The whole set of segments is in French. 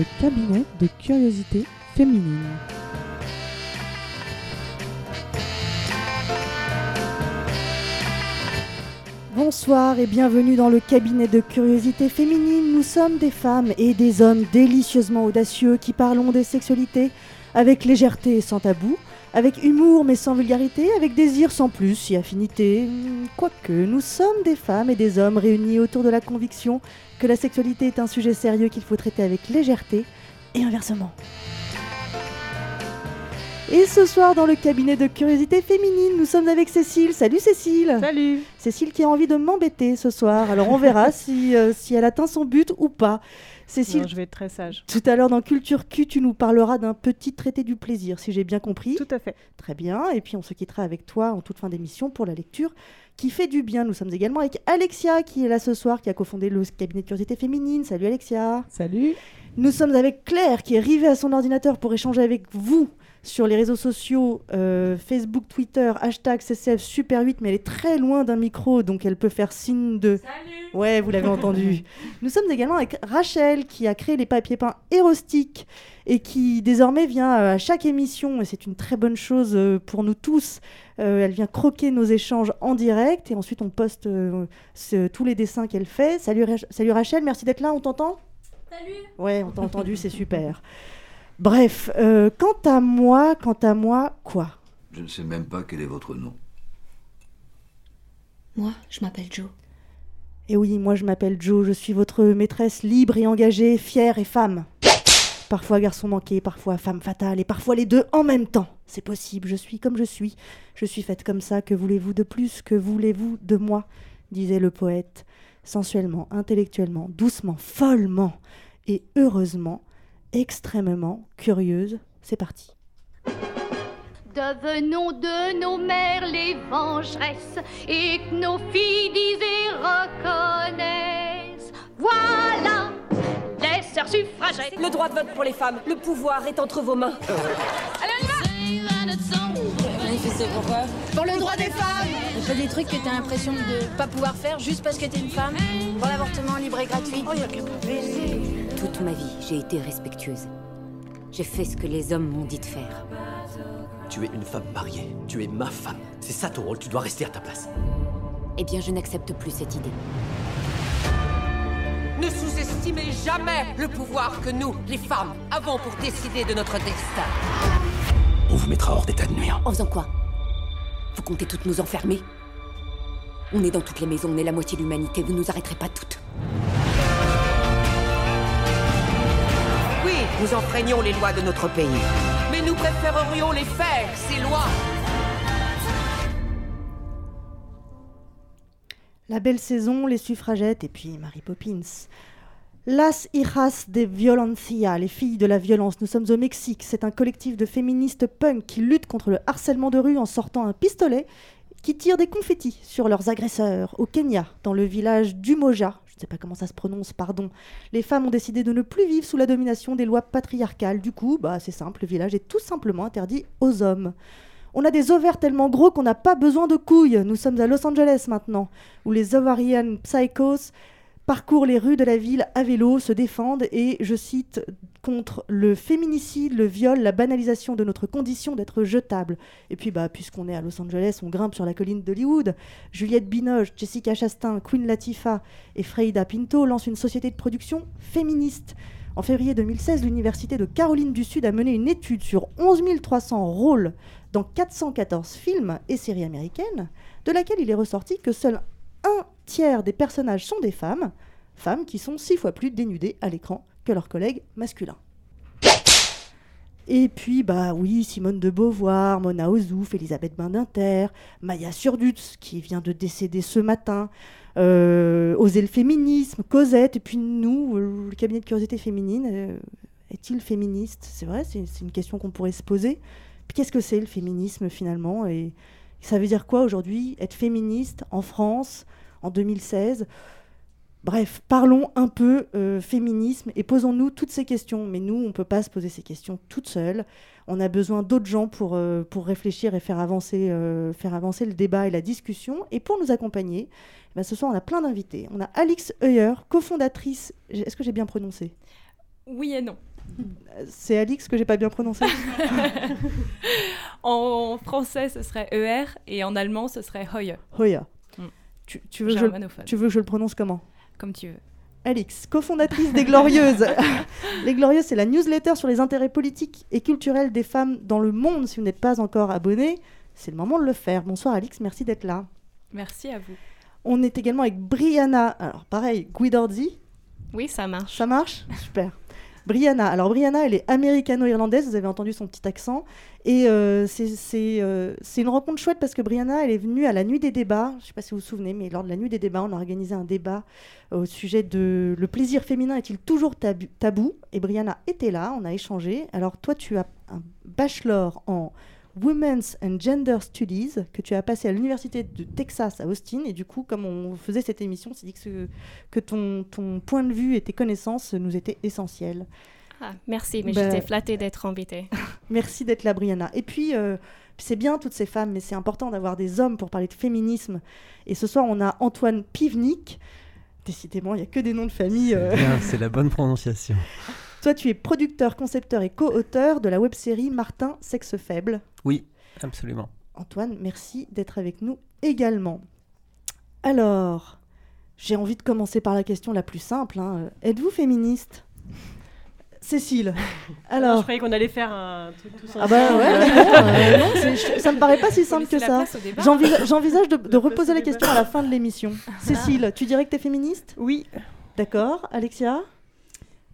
le cabinet de curiosité féminine. Bonsoir et bienvenue dans le cabinet de curiosité féminine. Nous sommes des femmes et des hommes délicieusement audacieux qui parlons des sexualités avec légèreté et sans tabou, avec humour mais sans vulgarité, avec désir sans plus et affinité. Quoique, nous sommes des femmes et des hommes réunis autour de la conviction que la sexualité est un sujet sérieux qu'il faut traiter avec légèreté et inversement. Et ce soir, dans le cabinet de curiosité féminine, nous sommes avec Cécile. Salut Cécile Salut Cécile qui a envie de m'embêter ce soir. Alors on verra si, euh, si elle atteint son but ou pas. Cécile, Non, je vais être très sage. tout à l'heure dans Culture Q, tu nous parleras d'un petit traité du plaisir, si j'ai bien compris. Tout à fait. Très bien. Et puis on se quittera avec toi en toute fin d'émission pour la lecture qui fait du bien. Nous sommes également avec Alexia qui est là ce soir, qui a cofondé le cabinet de curiosité féminine. Salut Alexia. Salut Nous sommes avec Claire qui est rivée à son ordinateur pour échanger avec vous sur les réseaux sociaux, euh, Facebook, Twitter, hashtag CCF Super 8, mais elle est très loin d'un micro, donc elle peut faire signe de... Salut Ouais, vous l'avez entendu. Nous sommes également avec Rachel qui a créé les papiers peints Hérostic et qui désormais vient euh, à chaque émission, et c'est une très bonne chose euh, pour nous tous, euh, elle vient croquer nos échanges en direct et ensuite on poste euh, ce- tous les dessins qu'elle fait. Salut, Salut Rachel, merci d'être là, on t'entend? Salut Ouais, on t'a entendu, c'est super. Bref, euh, quant à moi, quant à moi, quoi? Je ne sais même pas quel est votre nom. Moi, je m'appelle Joe. Eh oui, moi je m'appelle Jo, je suis votre maîtresse libre et engagée, fière et femme. Parfois garçon manqué, parfois femme fatale, et parfois les deux en même temps. C'est possible, je suis comme je suis. Je suis faite comme ça, que voulez-vous de plus, que voulez-vous de moi? disait le poète, sensuellement, intellectuellement, doucement, follement, et heureusement, extrêmement curieuse. C'est parti. Devenons de nos mères les vengeresses et que nos filles disent et reconnaissent. Voilà les sœurs suffragettes. Le droit de vote pour les femmes, le pouvoir est entre vos mains. Pour le droit des femmes Il fait des trucs que t'as l'impression de pas pouvoir faire juste parce que t'es une femme? Pour l'avortement libre et gratuit? Toute ma vie, j'ai été respectueuse. J'ai fait ce que les hommes m'ont dit de faire. Tu es une femme mariée. Tu es ma femme. C'est ça ton rôle. Tu dois rester à ta place. Eh bien, je n'accepte plus cette idée. Ne sous-estimez jamais le pouvoir que nous, les femmes, avons pour décider de notre destin. On vous mettra hors d'état de nuire. En faisant quoi? Vous comptez toutes nous enfermer? On est dans toutes les maisons, on est la moitié de l'humanité, vous nous arrêterez pas toutes. Nous enfreignons les lois de notre pays. Mais nous préférerions les faire, ces lois. La belle saison, les suffragettes et puis Mary Poppins. Las hijas de violencia, les filles de la violence. Nous sommes au Mexique. C'est un collectif de féministes punk qui luttent contre le harcèlement de rue en sortant un pistolet qui tire des confettis sur leurs agresseurs. Au Kenya, dans le village d'Umoja, sais pas comment ça se prononce, pardon, les femmes ont décidé de ne plus vivre sous la domination des lois patriarcales. Du coup, bah, c'est simple, le village est tout simplement interdit aux hommes. On a des ovaires tellement gros qu'on n'a pas besoin de couilles. Nous sommes à Los Angeles maintenant, où les ovarian psychos parcourent les rues de la ville à vélo, se défendent et, je cite, contre le féminicide, le viol, la banalisation de notre condition d'être jetable. Et puis, bah, puisqu'on est à Los Angeles, on grimpe sur la colline d'Hollywood. Juliette Binoche, Jessica Chastain, Queen Latifah et Freida Pinto lancent une société de production féministe. En février 2016, l'Université de Caroline du Sud a mené une étude sur 11 300 rôles dans 414 films et séries américaines, de laquelle il est ressorti que seul un tiers des personnages sont des femmes, femmes qui sont six fois plus dénudées à l'écran que leurs collègues masculins. Et puis, bah oui, Simone de Beauvoir, Mona Ozouf, Elisabeth Badinter, Maya Surdutz, qui vient de décéder ce matin, euh, Oser le féminisme, Cosette, et puis nous, euh, le cabinet de curiosité féminine, euh, est-il féministe? C'est vrai, c'est une question qu'on pourrait se poser. Qu'est-ce que c'est le féminisme finalement? Ça veut dire quoi aujourd'hui être féministe en France en 2016 Bref, parlons un peu euh, féminisme et posons-nous toutes ces questions. Mais nous, on ne peut pas se poser ces questions toutes seules. On a besoin d'autres gens pour, euh, réfléchir et faire avancer, euh, faire avancer le débat et la discussion. Et pour nous accompagner, eh ben, ce soir, on a plein d'invités. On a Alix Heuer, cofondatrice. Est-ce que j'ai bien prononcé? Oui et non. C'est Alix que j'ai pas bien prononcé. en français, ce serait ER et en allemand, ce serait Hoye. Hoya. Mm. Tu, tu veux que je, Germanophone. tu veux que je le prononce comment? Comme tu veux. Alix, cofondatrice des Glorieuses. les Glorieuses, c'est la newsletter sur les intérêts politiques et culturels des femmes dans le monde. Si vous n'êtes pas encore abonné, c'est le moment de le faire. Bonsoir Alix, merci d'être là. Merci à vous. On est également avec Brianna. Alors pareil, Guidordi. Oui, ça marche. Ça marche? Super. Brianna. Alors Brianna, elle est américano-irlandaise, vous avez entendu son petit accent. Et euh, euh, c'est une rencontre chouette parce que Brianna, elle est venue à la nuit des débats. Je ne sais pas si vous vous souvenez, mais lors de la nuit des débats, on a organisé un débat au sujet de le plaisir féminin est-il toujours tabou? Et Brianna était là, on a échangé. Alors toi, tu as un bachelor en Women's and Gender Studies que tu as passé à l'université de Texas à Austin. Et du coup, comme on faisait cette émission, on s'est dit que, ce- que ton, ton point de vue et tes connaissances nous étaient essentiels. Ah, merci, mais Ben- j'étais flattée d'être invitée. Merci d'être là, Brianna. Et puis, euh, c'est bien toutes ces femmes, mais c'est important d'avoir des hommes pour parler de féminisme. Et ce soir, on a Antoine Pivnik. Décidément, il n'y a que des noms de famille. euh. C'est la bonne prononciation. Toi, tu es producteur, concepteur et co-auteur de la web-série Martin, sexe faible. Oui, absolument. Antoine, merci d'être avec nous également. Alors, j'ai envie de commencer par la question la plus simple. hein. Êtes-vous féministe? Cécile, alors... je croyais qu'on allait faire un truc tous Ah bah ouais, mais non, euh, ça me paraît pas si simple que ça. J'envisage de, de reposer la question à la fin de l'émission. Cécile, tu dirais que tu es féministe? Oui. D'accord. Alexia?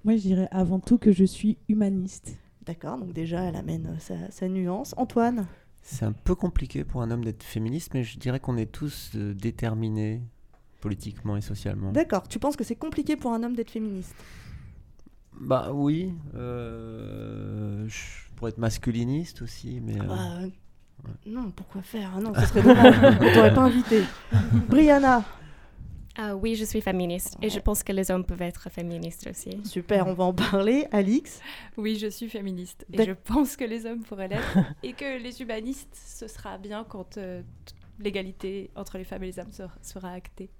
Moi, je dirais avant tout que je suis humaniste. D'accord, donc déjà, elle amène euh, sa, sa nuance. Antoine? C'est un peu compliqué pour un homme d'être féministe, mais je dirais qu'on est tous euh, déterminés politiquement et socialement. D'accord, tu penses que c'est compliqué pour un homme d'être féministe? Bah oui, euh, je pourrais être masculiniste aussi, mais... euh, Bah, euh, Non, pourquoi faire? Ah Non, ce serait dommage. On t'aurait pas invité. Brianna? Ah oui, je suis féministe et je pense que les hommes peuvent être féministes aussi. Super, on va en parler. Alix Oui, je suis féministe et je pense que les hommes pourraient l'être et que les humanistes, ce sera bien quand euh, l'égalité entre les femmes et les hommes sera, sera actée.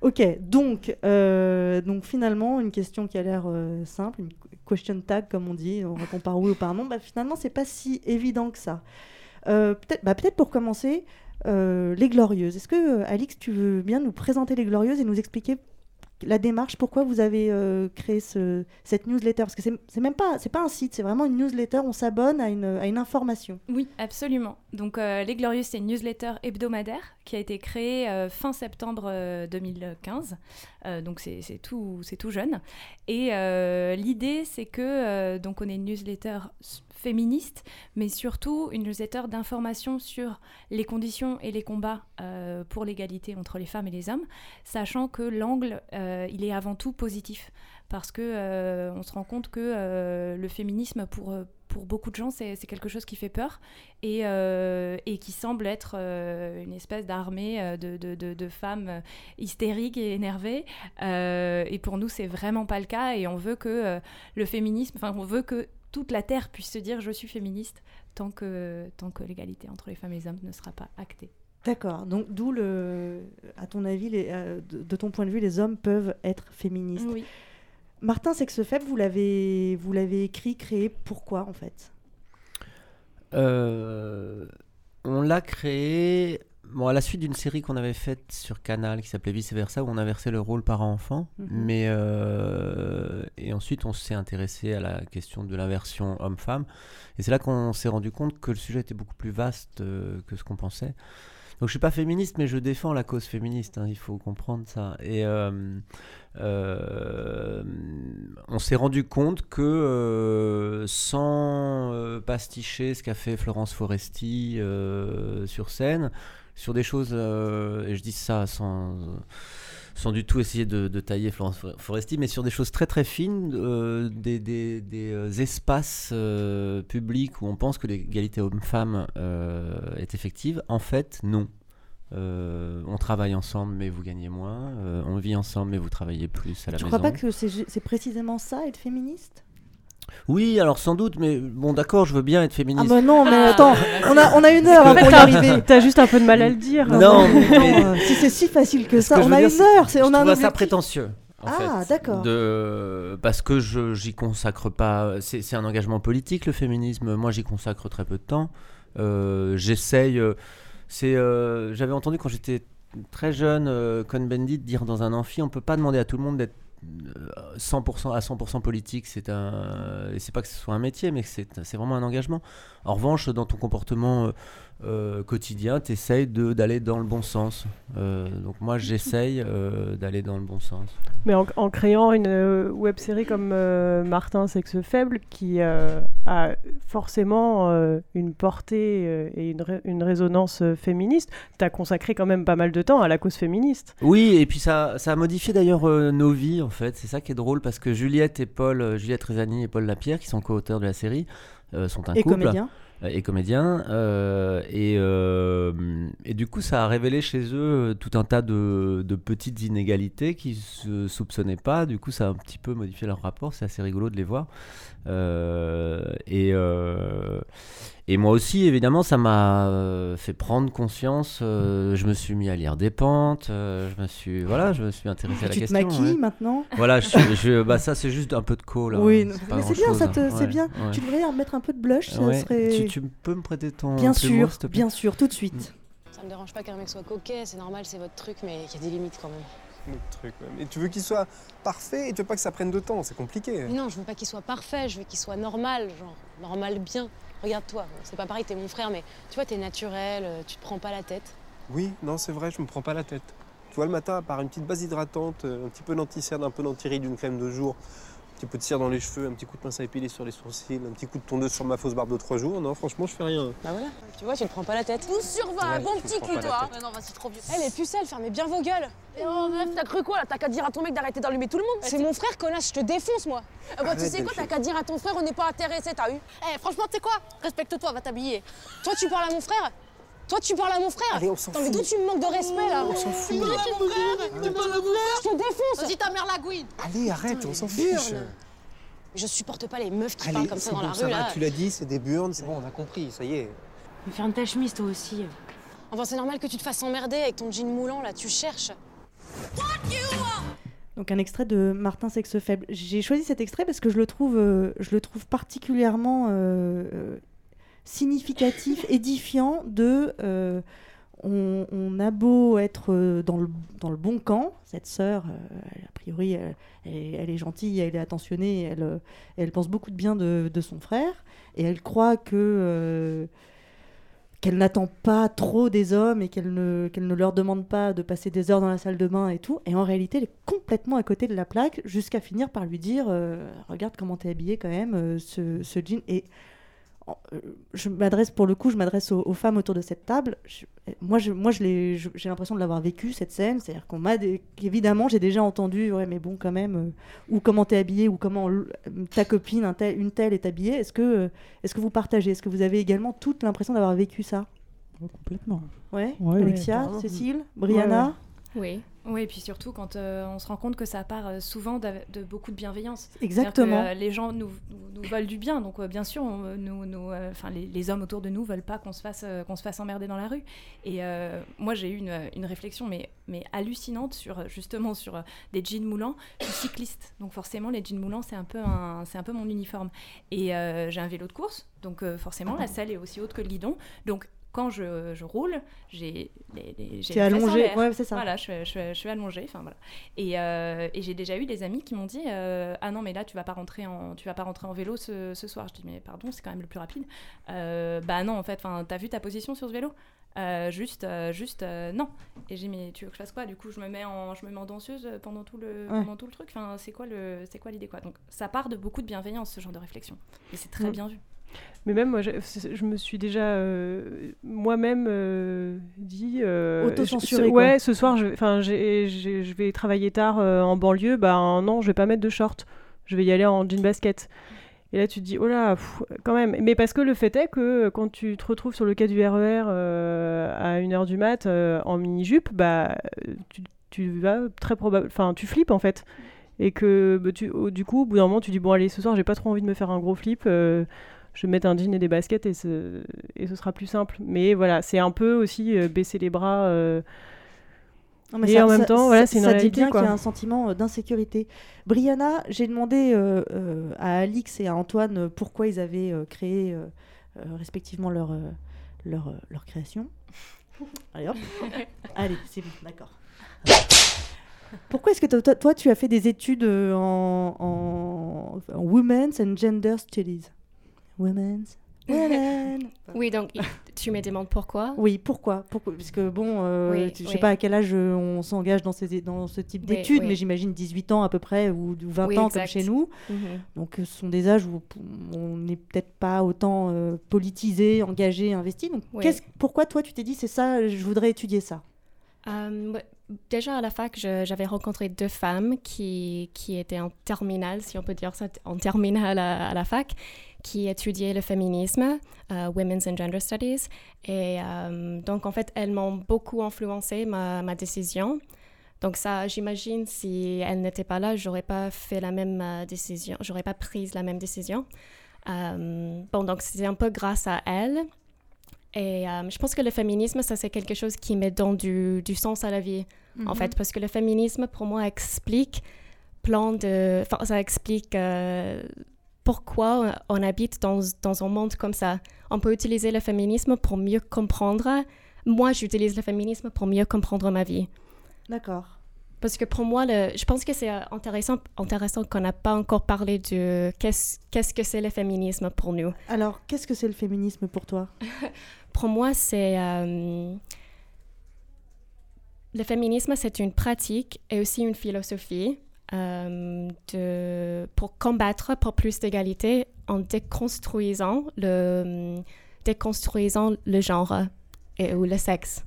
Ok, donc, euh, donc finalement, une question qui a l'air euh, simple, une question tag comme on dit, on répond par oui ou par non, bah, finalement, c'est pas si évident que ça. Euh, peut-être bah, peut pour commencer, euh, les Glorieuses. Est-ce que, euh, Alix, tu veux bien nous présenter les Glorieuses et nous expliquer la démarche, pourquoi vous avez euh, créé ce, cette newsletter? Parce que c'est même pas, pas un site, c'est vraiment une newsletter, on s'abonne à une, information. Oui, absolument. Donc, Les Glorieuses, c'est une newsletter hebdomadaire qui a été créée fin septembre euh, 2015. Euh, donc, c'est tout, tout jeune. Et l'idée, c'est que donc on est une newsletter féministe, mais surtout une newsletter d'information sur les conditions et les combats euh, pour l'égalité entre les femmes et les hommes, sachant que l'angle, euh, il est avant tout positif. Parce que euh, on se rend compte que le féminisme pour pour beaucoup de gens c'est quelque chose qui fait peur et, et qui semble être une espèce d'armée de, de, de- femmes hystériques et énervées. Et pour nous c'est vraiment pas le cas et on veut que le féminisme enfin on veut que toute la terre puisse se dire je suis féministe tant que tant que l'égalité entre les femmes et les hommes ne sera pas actée D'accord, donc d'où le, à ton avis, les- euh, de, de ton point de vue, les hommes peuvent être féministes. Oui. Martin Sexe Faible, vous l'avez, vous l'avez écrit, créé, pourquoi en fait? Euh, on l'a créé bon, à la suite d'une série qu'on avait faite sur Canal qui s'appelait Vice Versa, où on inversait le rôle parent-enfant. Mhm. Mais euh, et ensuite, on s'est intéressé à la question de l'inversion homme-femme. Et c'est là qu'on s'est rendu compte que le sujet était beaucoup plus vaste euh, que ce qu'on pensait. Donc je suis pas féministe, mais je défends la cause féministe. hein, il faut comprendre ça. Et euh, on s'est rendu compte que sans pasticher ce qu'a fait Florence Foresti sur scène, sur des choses, euh, et je dis ça sans sans du tout essayer de, de tailler Florence For- Foresti, mais sur des choses très très fines, euh, des, des- des, euh, espaces euh, publics où on pense que l'égalité homme-femme euh, est effective. En fait, non. On travaille ensemble, mais vous gagnez moins. On vit ensemble, mais vous travaillez plus à la Tu maison. crois pas que c'est précisément ça, être féministe? Oui, alors sans doute, mais bon, d'accord, je veux bien être Ah féministe. bah non, mais Ah, attends, bah, on a, on a une heure En hein, fait, pour y t'as- arriver. T'as juste un peu de mal à le dire. Non, mais- Attends, euh, si c'est si facile que ça, que on a dire, une heure, c'est, je on a un ça prétentieux. En Ah, fait, d'accord. De... Parce que je j'y consacre pas. C'est c'est un engagement politique, le féminisme. Moi, j'y consacre très peu de temps. Euh, J'essaye. euh, C'est. euh, J'avais entendu quand j'étais très jeune, euh, Cohn-Bendit dire dans un amphi on peut pas demander à tout le monde d'être euh, 100% à 100% politique. C'est un. C'est pas que ce soit un métier, mais c'est c'est vraiment un engagement. En revanche, dans ton comportement. Euh, quotidien, tu essayes d'aller dans le bon sens. Euh, donc moi, j'essaye euh, d'aller dans le bon sens. Mais en, en créant une euh, web série comme euh, Martin Sexe Faible, qui euh, a forcément euh, une portée euh, et une, ré- une résonance euh, féministe, tu as consacré quand même pas mal de temps à la cause féministe. Oui, et puis ça, ça a modifié d'ailleurs euh, nos vies, en fait. C'est ça qui est drôle, parce que Juliette et Paul, euh, Juliette Rezani et Paul Lapierre, qui sont co-auteurs de la série, euh, sont un Et couple. comédiens. Euh, Et comédiens. euh, et, euh, et du coup, ça a révélé chez eux euh, tout un tas de, de petites inégalités qui se soupçonnaient pas. Du coup, ça a un petit peu modifié leur rapport. C'est assez rigolo de les voir. Euh, et, euh, et moi aussi, évidemment, ça m'a euh, fait prendre conscience. euh, je me suis mis à lire des pentes. euh, je me suis, voilà, je me suis intéressé à la Tu te question. maquilles ouais. maintenant Voilà, je, bah ça, c'est juste un peu de co là. Oui, hein, mais c'est bien, ça te- hein. c'est bien. ouais. Tu devrais en mettre un peu de blush, ça Ouais. serait. Tu, tu peux me prêter ton Bien sûr, s'il te plaît? bien sûr, tout de suite. Ça me dérange pas qu'un mec soit coquet, c'est normal, c'est votre truc, mais il y a des limites quand même. Notre truc, ouais. Mais tu veux qu'il soit parfait et tu veux pas que ça prenne de temps, c'est compliqué. Mais non, je veux pas qu'il soit parfait, je veux qu'il soit normal, genre normal bien. Regarde-toi, c'est pas pareil, t'es mon frère, mais tu vois, t'es naturel, euh, tu te prends pas la tête. Oui, non, c'est vrai, je me prends pas la tête. Tu vois, le matin, à part une petite base hydratante, euh, un petit peu d'anticerne, un peu d'antiride, une crème de jour, petit peu de cire dans les cheveux, un petit coup de pince à épiler sur les sourcils, un petit coup de tondeuse sur ma fausse barbe de trois jours, non, franchement, je fais rien. Bah voilà, tu vois, tu te prends pas la tête. Tout sur Ouais, un bon petit cul, toi. Ouais, non, vas-y, trop vieux. Eh, les pucelles, fermez bien vos gueules. oh, meuf, t'as cru quoi là? T'as qu'à dire à ton mec d'arrêter d'allumer tout le monde? C'est mon frère, connasse, je te défonce, moi. Ah bah, tu sais quoi, t'as qu'à dire à ton frère, on n'est pas intéressé, t'as eu? Eh, franchement, tu sais quoi? Respecte-toi, va t'habiller. Toi, tu parles à mon frère? Toi, tu parles à mon frère Allez, on s'en mais d'où tu me manques de respect, là On s'en fout. Tu parles à mon frère Tu parles à mon frère Je te défonce Vas-y, ta mère la gouine Allez, arrête, on s'en fiche. Je supporte pas les meufs qui Allez, parlent comme ça dans bon, la ça rue, va, là. tu l'as dit, c'est des burnes, c'est bon, on a compris, ça y est. Mais ferme ta chemise, toi aussi. Enfin, c'est normal que tu te fasses emmerder avec ton jean moulant, là, tu cherches. Donc un extrait de Martin Sexe Faible. J'ai choisi cet extrait parce que je le trouve, euh, je le trouve particulièrement euh, significatif, édifiant de... euh, on, on a beau être euh, dans le, dans le bon camp, cette sœur, euh, a priori, elle, elle est, elle est gentille, elle est attentionnée, elle, elle pense beaucoup de bien de, de son frère, et elle croit que... euh, qu'elle n'attend pas trop des hommes et qu'elle ne, qu'elle ne leur demande pas de passer des heures dans la salle de bain et tout. Et en réalité, elle est complètement à côté de la plaque jusqu'à finir par lui dire euh, Regarde comment t'es habillée quand même, ce, ce jean. Et je m'adresse, pour le coup, je m'adresse aux, aux femmes autour de cette table. Je- moi, je, moi je l'ai- je- j'ai l'impression de l'avoir vécu, cette scène. C'est-à-dire qu'on m'a. Évidemment, j'ai déjà entendu Ouais, mais bon, quand même, euh, ou comment t'es habillée, ou comment ta copine, un tel- une telle est habillée. Est-ce que, euh, est-ce que vous partagez? Est-ce que vous avez également toute l'impression d'avoir vécu ça? Complètement. Ouais, Ouais, Alexia, ouais. Cécile, Brianna? Oui. Oui, et puis surtout quand euh, on se rend compte que ça part euh, souvent de, beaucoup de bienveillance. Exactement. Que, euh, les gens nous, nous, nous veulent du bien, donc euh, bien sûr, on, euh, nous, nous, enfin, les, les hommes autour de nous veulent pas qu'on se fasse, qu'on se fasse emmerder dans la rue. Et moi, j'ai eu une, une réflexion, mais, mais hallucinante sur justement sur des jeans moulants. Je suis cycliste, donc forcément, les jeans moulants, c'est un peu un, c'est un peu mon uniforme. Et j'ai un vélo de course, donc forcément, la selle est aussi haute que le guidon, donc quand je, je roule, j'ai les, les, j'ai l'air. ouais, c'est ça. Voilà, je, je, je suis allongée, enfin voilà. Et, euh, et j'ai déjà eu des amis qui m'ont dit euh, ah non mais là tu vas pas rentrer en tu vas pas rentrer en vélo ce, ce soir. Je dis mais pardon c'est quand même le plus rapide. Euh, bah non en fait, enfin t'as vu ta position sur ce vélo? Juste juste non. Et j'ai dit mais tu veux que je fasse quoi? Du coup je me mets en je me mets en danseuse pendant tout le Ouais. pendant tout le truc. Enfin c'est quoi le c'est quoi l'idée quoi? Donc ça part de beaucoup de bienveillance ce genre de réflexion. Et c'est très Mm. bien vu. Mais même moi, je, me suis déjà euh, moi-même euh, dit. euh, Autocensuré, je- ce- quoi. Ouais, ce soir, je, je vais travailler tard euh, en banlieue. Bah non, je vais pas mettre de short. Je vais y aller en jean basket. Et là, tu te dis, oh là, pff, quand même. Mais parce que le fait est que quand tu te retrouves sur le quai du RER euh, à 1h du mat en mini-jupe, bah, tu, tu vas très probable. Enfin, tu flippes en fait. Et que bah, tu, du coup, au bout d'un moment, tu dis, bon, allez, ce soir, j'ai pas trop envie de me faire un gros flip. Je vais mettre un jean et des baskets et ce, et ce sera plus simple. Mais voilà, c'est un peu aussi euh, baisser les bras. euh, Non, mais Et ça- en même ça- temps, ça- voilà, c'est une ça dit réalité, bien quoi. qu'il y a un sentiment euh, d'insécurité. Brianna, j'ai demandé euh, euh, à Alix et à Antoine pourquoi ils avaient euh, créé respectivement leur, leur, leur création. Allez hop. Allez, c'est bon, d'accord. Pourquoi est-ce que toi, tu as fait des études en, en, en Women's and Gender Studies? Women's Women. Oui, donc tu me demandes pourquoi? Oui, pourquoi, pourquoi? Parce que bon, euh, Oui, tu- je oui. sais pas à quel âge euh, on s'engage dans, ces, dans ce type Oui, d'études, mais j'imagine 18 ans à peu près ou, ou 20 Oui, ans exact. comme chez nous. Mhm. Donc euh, ce sont des âges où on n'est peut-être pas autant euh, politisé, engagé, investi. Donc pourquoi toi tu t'es dit c'est ça, je voudrais étudier ça? Euh, déjà à la fac, j'avais rencontré deux femmes qui, qui étaient en terminale, si on peut dire ça, en terminale à, à la fac, qui étudiaient le féminisme, euh, Women's and Gender Studies. Et euh, donc, en fait, elles m'ont beaucoup influencé ma, ma décision. Donc ça, j'imagine, si elles n'étaient pas là, j'aurais pas fait la même euh, décision, j'aurais pas pris la même décision. Bon, donc c'est un peu grâce à elles. Et euh, je pense que le féminisme, ça c'est quelque chose qui me donne du, du sens à la vie, en Mhm. fait, parce que le féminisme, pour moi, explique plein de... Enfin, ça explique euh, pourquoi on habite dans, dans un monde comme ça. On peut utiliser le féminisme pour mieux comprendre... Moi, j'utilise le féminisme pour mieux comprendre ma vie. D'accord. Parce que pour moi, le, je pense que c'est intéressant, intéressant qu'on n'a pas encore parlé de qu'est-ce qu'est-ce que c'est le féminisme pour nous. Alors qu'est-ce que c'est le féminisme pour toi? Pour moi, c'est... euh, le féminisme, c'est une pratique et aussi une philosophie de, pour combattre pour plus d'égalité en déconstruisant le, déconstruisant le genre et, ou le sexe.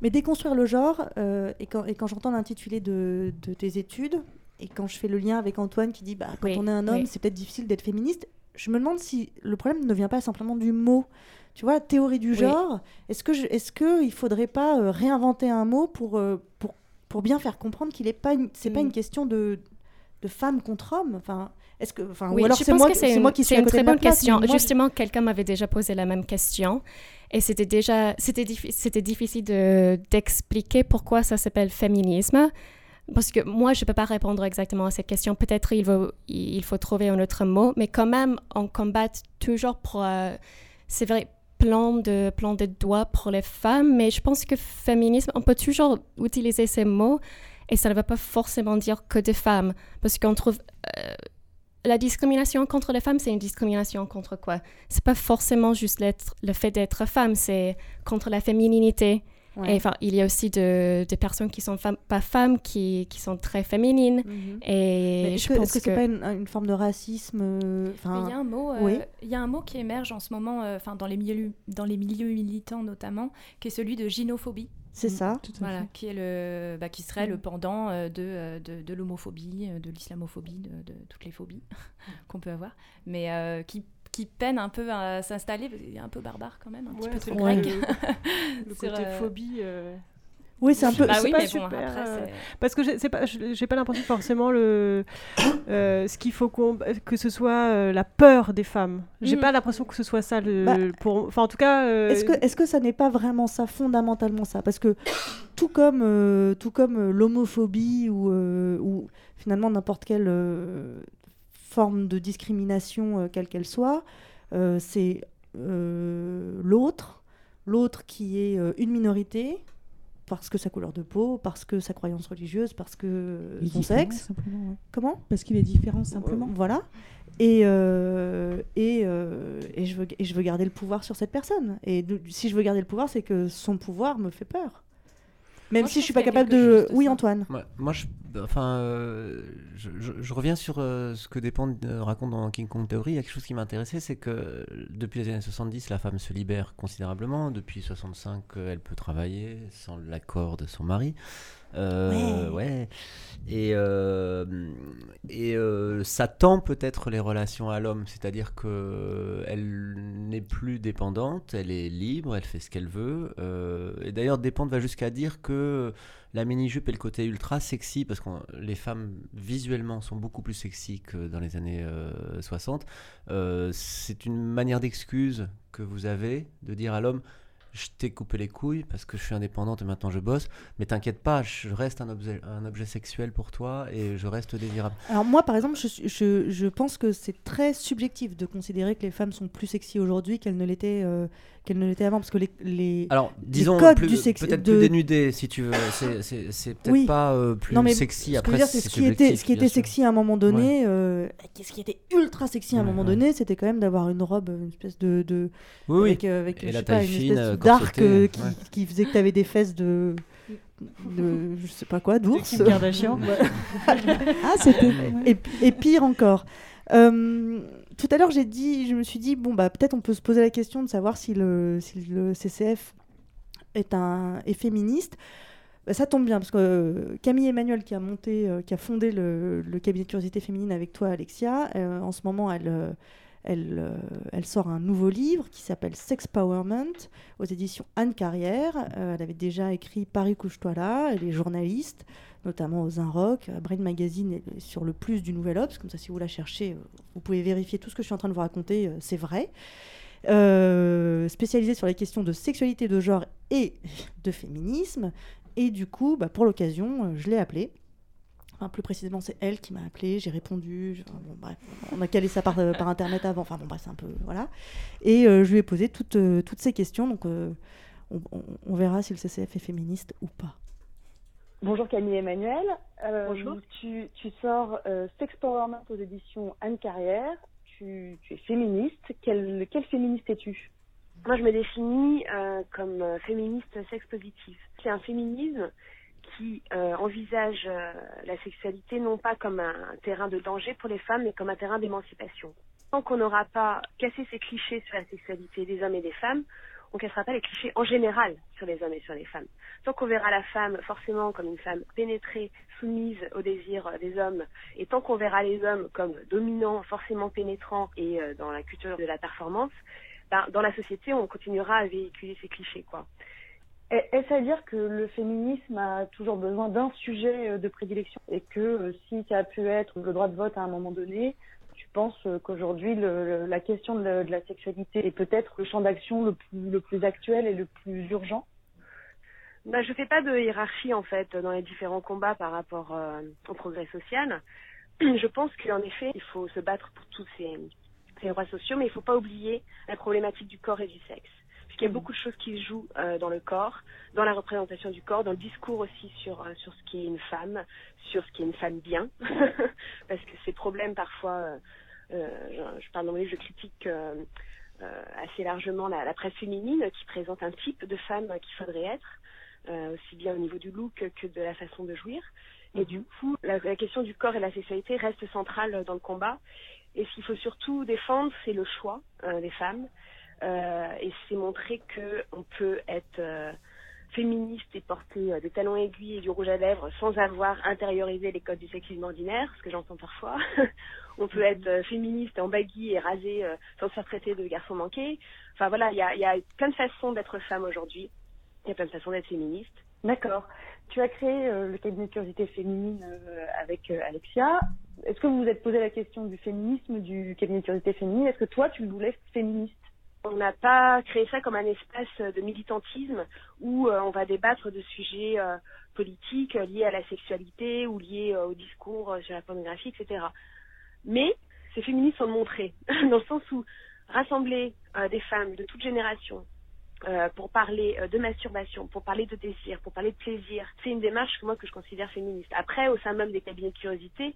Mais déconstruire le genre, euh, et quand, quand j'entends l'intitulé de, de tes études, et quand je fais le lien avec Antoine qui dit bah, quand Oui, on est un homme, oui. c'est peut-être difficile d'être féministe, je me demande si le problème ne vient pas simplement du mot. Tu vois, théorie du Oui. genre, est-ce que je- est-ce que il faudrait pas euh, réinventer un mot pour, euh, pour, pour bien faire comprendre qu'il n'est pas une, c'est pas Mm. une question de, de femme contre homme enfin est-ce que enfin Oui, ou alors c'est moi c'est moi qui suis c'est une très bonne place, question. je- Justement, quelqu'un m'avait déjà posé la même question et c'était déjà c'était diffi- c'était difficile de d'expliquer pourquoi ça s'appelle féminisme parce que moi je peux pas répondre exactement à cette question. Peut-être il faut il faut trouver un autre mot, mais quand même on combat toujours pour euh, c'est vrai plein de plein de doigts pour les femmes, mais je pense que féminisme on peut toujours utiliser ces mots et ça ne veut pas forcément dire que des femmes parce qu'on trouve euh, la discrimination contre les femmes, c'est une discrimination contre quoi? C'est pas forcément juste le fait d'être femme, c'est contre la fémininité. Ouais. Et enfin, il y a aussi de- des personnes qui sont fem- pas femmes, qui, qui sont très féminines. Mhm. Et Mais est-ce je que pense est-ce que c'est pas une, une forme de racisme euh, Il y a un mot, euh, oui. il y a un mot qui émerge en ce moment, euh, enfin dans les milieux, dans les milieux militants notamment, qui est celui de gynophobie. C'est ça. Voilà, qui est le, bah, qui serait le Mm. pendant de, de, de l'homophobie, de l'islamophobie, de, de toutes les phobies qu'on peut avoir, mais euh, qui qui peine un peu à s'installer, parce qu'il est un peu barbare quand même, un petit Ouais, peu c'est trop le- grec. le Sur, côté euh, phobie. euh, Oui, c'est un peu. Bah c'est oui, pas mais bon, super, après, euh, parce que j'ai pas pas l'impression forcément le euh, ce qu'il faut que ce soit euh, la peur des femmes j'ai Mhm. pas l'impression que ce soit ça le Bah, pour enfin en tout cas euh, Est-ce que, est-ce que ça n'est pas vraiment ça, fondamentalement ça? Parce que tout comme, euh, tout comme l'homophobie ou, euh, ou finalement n'importe quelle euh, forme de discrimination, euh, quelle qu'elle soit, euh, c'est euh, l'autre, l'autre qui est une minorité, parce que sa couleur de peau, parce que sa croyance religieuse, parce que son sexe. ouais. Comment? Parce qu'il est différent, simplement. Voilà. Et, euh, et, euh, et, je veux, et je veux garder le pouvoir sur cette personne. Et de- si je veux garder le pouvoir, c'est que son pouvoir me fait peur. Même Moi, si je suis pas capable de... Oui, ça. Antoine. Moi, je, enfin, euh, je, je- je reviens sur euh, ce que Despentes euh, raconte dans King Kong Theory. Il y a quelque chose qui m'a intéressé, c'est que euh, depuis les années 70, la femme se libère considérablement. Depuis 65, euh, elle peut travailler sans l'accord de son mari. Euh, ouais. Et, euh, et euh, ça tend peut-être les relations à l'homme, c'est-à-dire que elle n'est plus dépendante, elle est libre, elle fait ce qu'elle veut. et d'ailleurs, Despentes va jusqu'à dire que la mini-jupe et le côté ultra sexy, parce que les femmes visuellement sont beaucoup plus sexy que dans les années euh, 60, euh, c'est une manière d'excuse que vous avez de dire à l'homme je t'ai coupé les couilles parce que je suis indépendante et maintenant je bosse, mais t'inquiète pas, je reste un objet, un objet sexuel pour toi et je reste désirable. Alors moi, par exemple, je, je, je pense que c'est très subjectif de considérer que les femmes sont plus sexy aujourd'hui qu'elles ne l'étaient euh, qu'elles ne l'étaient avant, parce que les, les Alors, les disons codes plus- du sexe peut-être de- plus dénudé si tu veux. C'est- C'est c'est peut-être Oui. pas euh, plus Non, mais sexy. ce que Après, je veux dire, c'est c'est ce qui était, ce qui était sexy à un moment donné. euh, ce qui était ultra sexy à un Ouais, moment ouais. donné, c'était quand même d'avoir une robe, une espèce de, de Oui, oui. avec, euh, avec, Et je la sais pas, taille une fine, espèce euh, d'arc euh, qui, ouais. qui faisait que tu avais des fesses de, de je sais pas quoi, d'ours. Ouais. Ah, c'était- et, et pire encore. Euh, tout à l'heure, j'ai dit, je me suis dit bon bah peut-être on peut se poser la question de savoir si le, CCF est un est féministe. Bah, ça tombe bien parce que euh, Camille Emmanuel qui a monté, euh, qui a fondé le, cabinet de curiosité féminine avec toi, Alexia, euh, en ce moment elle elle, elle sort un nouveau livre qui s'appelle Sexpowerment aux éditions Anne Carrière. Elle avait déjà écrit Paris couche-toi là. Elle est journaliste, notamment aux Inrock, Brain Magazine sur le plus du Nouvel Obs. Comme ça, si vous la cherchez, euh, vous pouvez vérifier tout ce que je suis en train de vous raconter, euh, c'est vrai. Euh, spécialisée sur les questions de sexualité, de genre et de féminisme. Et du coup, bah, pour l'occasion, je l'ai appelée. Plus précisément, c'est elle qui m'a appelé, j'ai répondu. on a calé ça par, internet avant. Enfin, bon, bref, c'est un peu. Voilà. Et je lui ai posé toutes, ces questions. Donc, on, on- on verra si le CCF est féministe ou pas. Bonjour Camille Emmanuel. Euh, Bonjour. Tu, tu sors euh, Sexpowerment aux éditions Anne Carrière. Tu, tu es féministe. Quelle, quelle féministe es-tu? Moi, je me définis euh, comme euh, féministe sex positive. C'est un féminisme qui euh, envisage euh, la sexualité non pas comme un terrain de danger pour les femmes, mais comme un terrain d'émancipation. Tant qu'on n'aura pas cassé ces clichés sur la sexualité des hommes et des femmes, on cassera pas les clichés en général sur les hommes et sur les femmes. Tant qu'on verra la femme forcément comme une femme pénétrée, soumise aux désirs euh, des hommes, et tant qu'on verra les hommes comme dominants, forcément pénétrants et euh, dans la culture de la performance, ben, dans la société, on continuera à véhiculer ces clichés, Est-ce à dire que le féminisme a toujours besoin d'un sujet euh, de prédilection et que si ça a pu être le droit de vote à un moment donné, tu penses euh, qu'aujourd'hui la question de, la- sexualité est peut-être le champ d'action le plus, actuel et le plus urgent Ben, je fais pas de hiérarchie en fait dans les différents combats par rapport euh, au progrès social. Je pense qu'en effet, il faut se battre pour tous ces, droits sociaux, mais il faut pas oublier la problématique du corps et du sexe. Puisqu'il y a beaucoup de choses qui se jouent euh, dans le corps, dans la représentation du corps, dans le discours aussi sur, euh, sur ce qui est une femme, sur ce qui est une femme bien. Parce que ces problèmes parfois, euh, euh, je, je parle dans je critique assez largement la, la presse féminine qui présente un type de femme qu'il faudrait être aussi bien au niveau du look que de la façon de jouir. Et du coup, la, la question du corps et la sexualité reste centrale dans le combat. Et ce qu'il faut surtout défendre, c'est le choix des femmes. Euh, et c'est montrer que on peut être euh, féministe et porter euh, des talons aiguilles et du rouge à lèvres sans avoir intériorisé les codes du sexisme ordinaire, ce que j'entends parfois. on peut être euh, féministe en baggy et rasé sans se faire traiter de garçon manqué. Enfin voilà, il y a, il y a plein de façons d'être femme aujourd'hui. Il y a plein de façons d'être féministe. D'accord. Tu as créé euh, le cabinet de curiosité féminine euh, avec euh, Alexia. Est-ce que vous vous êtes posé la question du féminisme du cabinet de curiosité féminine? Est-ce que toi, tu le voulais féministe? On n'a pas créé ça comme un espace de militantisme où euh, on va débattre de sujets euh, politiques euh, liés à la sexualité ou liés au discours sur la pornographie, etc. Mais ces féministes sont montrées, dans le sens où rassembler des femmes de toute génération pour parler de masturbation, pour parler de désir, pour parler de plaisir, c'est une démarche que moi je considère féministe. Après, au sein même des cabinets de curiosité,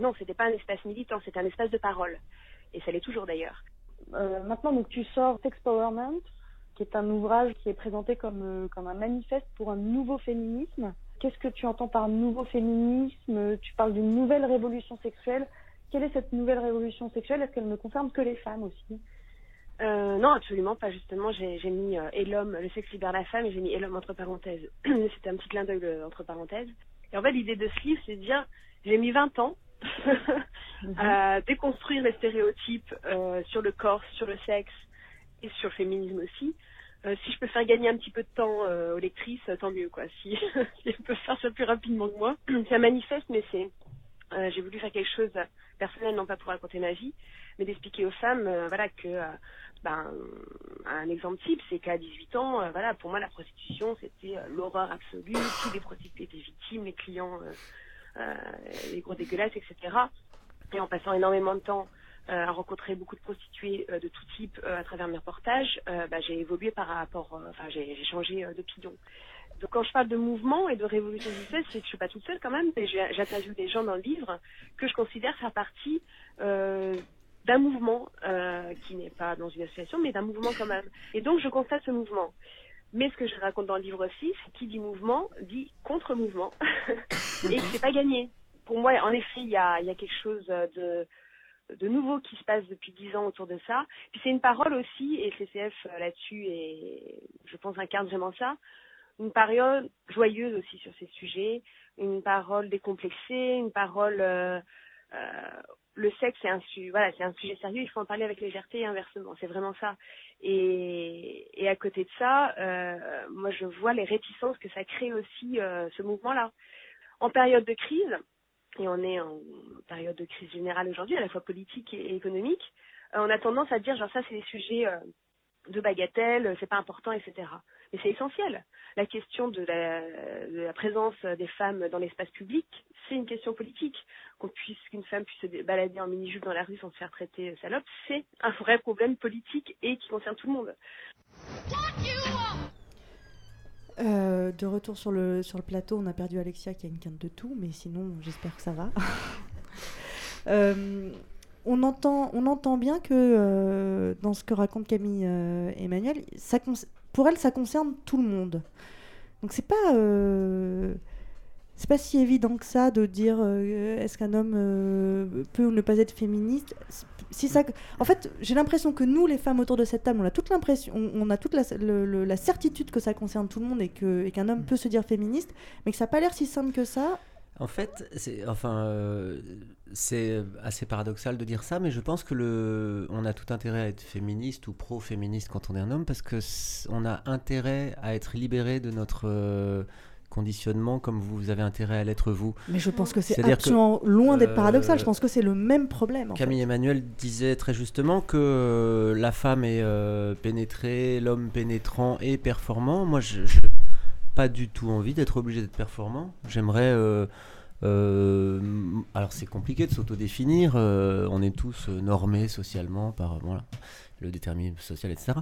non, c'était pas un espace militant, c'était un espace de parole. Et ça l'est toujours d'ailleurs. Euh, Maintenant, donc, tu sors Sexpowerment, qui est un ouvrage qui est présenté comme, euh, comme un manifeste pour un nouveau féminisme. Qu'est-ce que tu entends par nouveau féminisme? Tu parles d'une nouvelle révolution sexuelle. Quelle est cette nouvelle révolution sexuelle? Est-ce qu'elle ne concerne que les femmes aussi? Euh, non, absolument pas. Justement, j'ai mis et l'homme, le sexe libère la femme, et j'ai mis et l'homme entre parenthèses. C'était un petit clin d'œil entre parenthèses. Et en fait, l'idée de ce livre, c'est de dire, j'ai mis 20 ans à déconstruire les stéréotypes euh, sur le corps, sur le sexe et sur le féminisme aussi. Euh, si je peux faire gagner un petit peu de temps euh, aux lectrices, tant mieux quoi. Si, si elles peuvent faire ça plus rapidement que moi, c'est un manifeste, mais c'est Euh, j'ai voulu faire quelque chose de personnel, non pas pour raconter ma vie, mais d'expliquer aux femmes, euh, voilà, que euh, ben, un exemple type, c'est qu'à 18 ans, euh, voilà, pour moi, la prostitution, c'était euh, l'horreur absolue. Tous les prostituées étaient victimes, les clients, euh, euh, les gros dégueulasses, etc. Et en passant énormément de temps euh, à rencontrer beaucoup de prostituées euh, de tout type euh, à travers mes reportages, euh, bah, j'ai évolué par rapport, euh, enfin, j'ai changé euh, d'opinion. Donc quand je parle de mouvement et de révolution sexuelle, c'est que je suis pas toute seule quand même. j'ai- J'interviewe des gens dans le livre que je considère faire partie euh, d'un mouvement euh, qui n'est pas dans une association, mais d'un mouvement quand même. Et donc je constate ce mouvement. Mais ce que je raconte dans le livre aussi, c'est qui dit mouvement dit contre-mouvement et c'est pas gagné. Pour moi, en effet, il y a, quelque chose de nouveau qui se passe depuis dix ans autour de ça. Puis c'est une parole aussi, et CCF euh, là-dessus, et je pense incarne vraiment ça, une parole joyeuse aussi sur ces sujets, une parole décomplexée, une parole... euh, euh, le sexe, c'est un, voilà, c'est un sujet sérieux, il faut en parler avec légèreté et inversement, c'est vraiment ça. Et, et à côté de ça, euh, moi je vois les réticences que ça crée aussi, euh, ce mouvement-là. En période de crise, et on est en période de crise générale aujourd'hui, à la fois politique et économique, euh, on a tendance à dire genre ça c'est des sujets euh, de bagatelle, c'est pas important, etc. Mais c'est essentiel. La question de la, présence des femmes dans l'espace public, c'est une question politique. Qu'on puisse, qu'une femme puisse se balader en mini-jupe dans la rue sans se faire traiter euh, salope, c'est un vrai problème politique et qui concerne tout le monde. Euh, de retour sur le, sur le plateau, on a perdu Alexia qui a une quinte de tout, mais sinon j'espère que ça va. Euh, on, entend, bien que dans ce que raconte Camille Emmanuel, ça pour elle ça concerne tout le monde. Donc c'est pas, euh, c'est pas si évident que ça de dire euh, est-ce qu'un homme euh, peut ou ne pas être féministe? Si ça, en fait, j'ai l'impression que nous, les femmes autour de cette table, on a toute l'impression, on, a toute la, le- le- la certitude que ça concerne tout le monde et que et qu'un homme peut se dire féministe, mais que ça n'a pas l'air si simple que ça. En fait, c'est enfin, euh, c'est assez paradoxal de dire ça, mais je pense que le, on a tout intérêt à être féministe ou pro-féministe quand on est un homme, parce que on a intérêt à être libéré de notre euh, conditionnement, comme vous avez intérêt à l'être vous. Mais je pense que c'est absolument loin d'être euh, paradoxal. Je pense que c'est le même problème. en fait. Camille Emmanuel disait très justement que la femme est pénétrée, l'homme pénétrant et performant. Moi, je n'ai pas du tout envie d'être obligé d'être performant. J'aimerais. euh, euh, alors, c'est compliqué de s'autodéfinir. euh, on est tous euh, normés socialement par voilà, le déterminisme social, etc.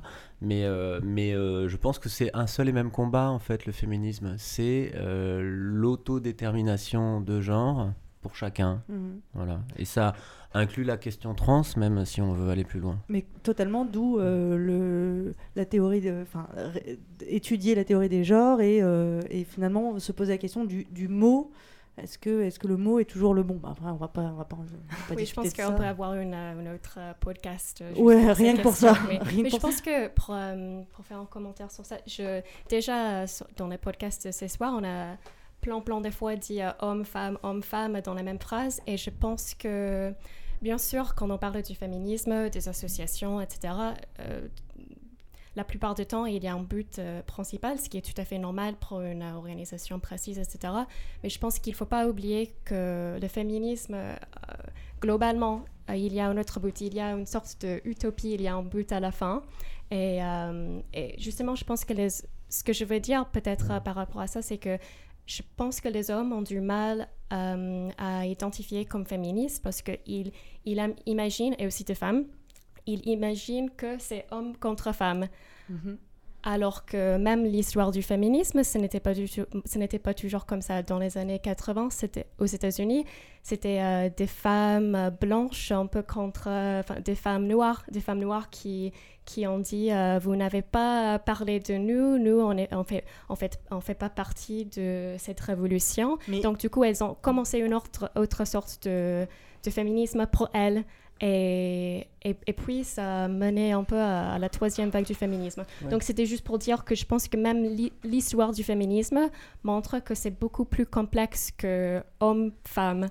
Mais, mais je pense que c'est un seul et même combat, en fait, le féminisme. C'est l'autodétermination de genre pour chacun. Mhm. Voilà. Et ça inclut la question trans, même si on veut aller plus loin. Mais totalement, d'où euh, le, la théorie, de, étudier la théorie des genres et, euh, et finalement se poser la question du, du mot. Est-ce que, est-ce que le mot est toujours le bon? Bah, Après, on va pas, on va pas, on va pas Oui, je pense qu'on peut avoir une, euh, une autre euh, podcast. Ouais, rien que pour ça, Mais, rien que mais je pense que pour, euh, pour faire un commentaire sur ça, je, déjà sur- dans les podcasts de ce soir, on a plein, plein de fois dit euh, homme, femme, homme, femme dans la même phrase. Et je pense que, bien sûr, quand on parle du féminisme, des associations, etc., euh, la plupart du temps, il y a un but euh, principal, ce qui est tout à fait normal pour une organisation précise, etc. Mais je pense qu'il ne faut pas oublier que le féminisme, globalement, il y a un autre but, il y a une sorte d'utopie, il y a un but à la fin. Et, justement, je pense que ce que je veux dire peut-être par rapport à ça, c'est que je pense que les hommes ont du mal euh, à identifier comme féministes parce qu'ils ils imaginent, et aussi des femmes, ils imaginent que c'est homme contre femme. Mhm. Alors que même l'histoire du féminisme, ce n'était pas, du tout- ce n'était pas toujours comme ça. Dans les années 80, c'était aux États-Unis, c'était euh, des femmes blanches un peu contre euh, des femmes noires, des femmes noires qui, qui ont dit euh, vous n'avez pas parlé de nous, nous on est on fait en fait on fait pas partie de cette révolution. Donc du coup elles ont commencé une autre autre sorte de, de féminisme pour elles. Et, et, et puis, ça a mené un peu à, à la troisième vague du féminisme. Ouais. Donc, c'était juste pour dire que je pense que même l'hi- l'histoire du féminisme montre que c'est beaucoup plus complexe que homme-femme.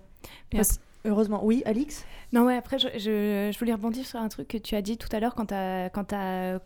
Parce- Heureusement. Oui, Alix? Non, ouais, après, je, je, je voulais rebondir sur un truc que tu as dit tout à l'heure quand tu as, quand as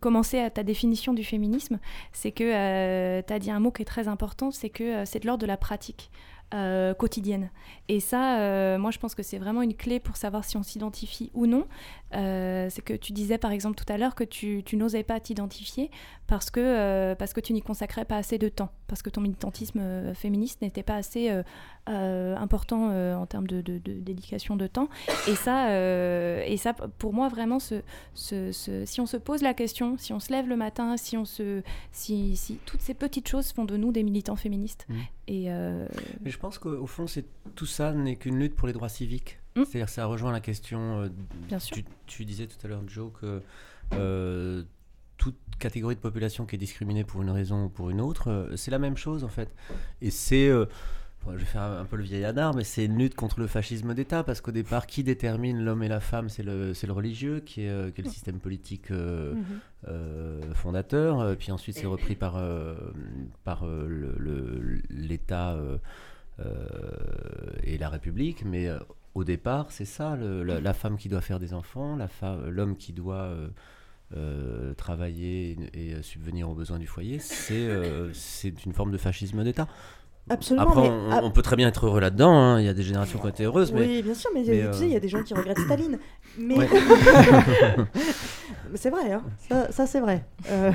commencé à ta définition du féminisme. C'est que tu as dit un mot qui est très important, c'est que euh, c'est de l'ordre de la pratique. Euh, quotidienne. Et ça, euh, moi, je pense que c'est vraiment une clé pour savoir si on s'identifie ou non. Euh, c'est que tu disais, par exemple, tout à l'heure que tu, tu n'osais pas t'identifier parce que, euh, parce que tu n'y consacrais pas assez de temps, parce que ton militantisme euh, féministe n'était pas assez euh, euh, important euh, en termes de, de- de dédication de temps. Et ça, euh, et ça pour moi, vraiment, ce, ce- ce- si on se pose la question, si on se lève le matin, si, on se, si, si toutes ces petites choses font de nous des militants féministes. Mm. Et euh, Mais je pense qu'au fond, c'est tout ça n'est qu'une lutte pour les droits civiques. C'est-à-dire, ça rejoint la question. euh, Bien sûr. Tu, tu disais tout à l'heure, Joe, que euh, toute catégorie de population qui est discriminée pour une raison ou pour une autre, euh, c'est la même chose en fait. Et c'est. euh, bon, je vais faire un, peu le vieillard, mais c'est une lutte contre le fascisme d'État, parce qu'au départ, qui détermine l'homme et la femme, c'est le, religieux, qui est, qui est le système politique Mhm. fondateur, puis ensuite c'est repris par, par le- le- l'État euh, et la République, mais euh, au départ c'est ça, le- la, la femme qui doit faire des enfants, l'homme qui doit euh, euh, travailler et, et subvenir aux besoins du foyer, c'est euh, c'est une forme de fascisme d'État. Absolument, Après, mais on, peut très bien être heureux là-dedans. hein. Il y a des générations qui ont été heureuses, mais Oui, bien sûr, mais, mais, tu sais, il y a des gens qui regrettent Staline. Mais Ouais. C'est vrai, hein. ça, ça, c'est vrai. Euh,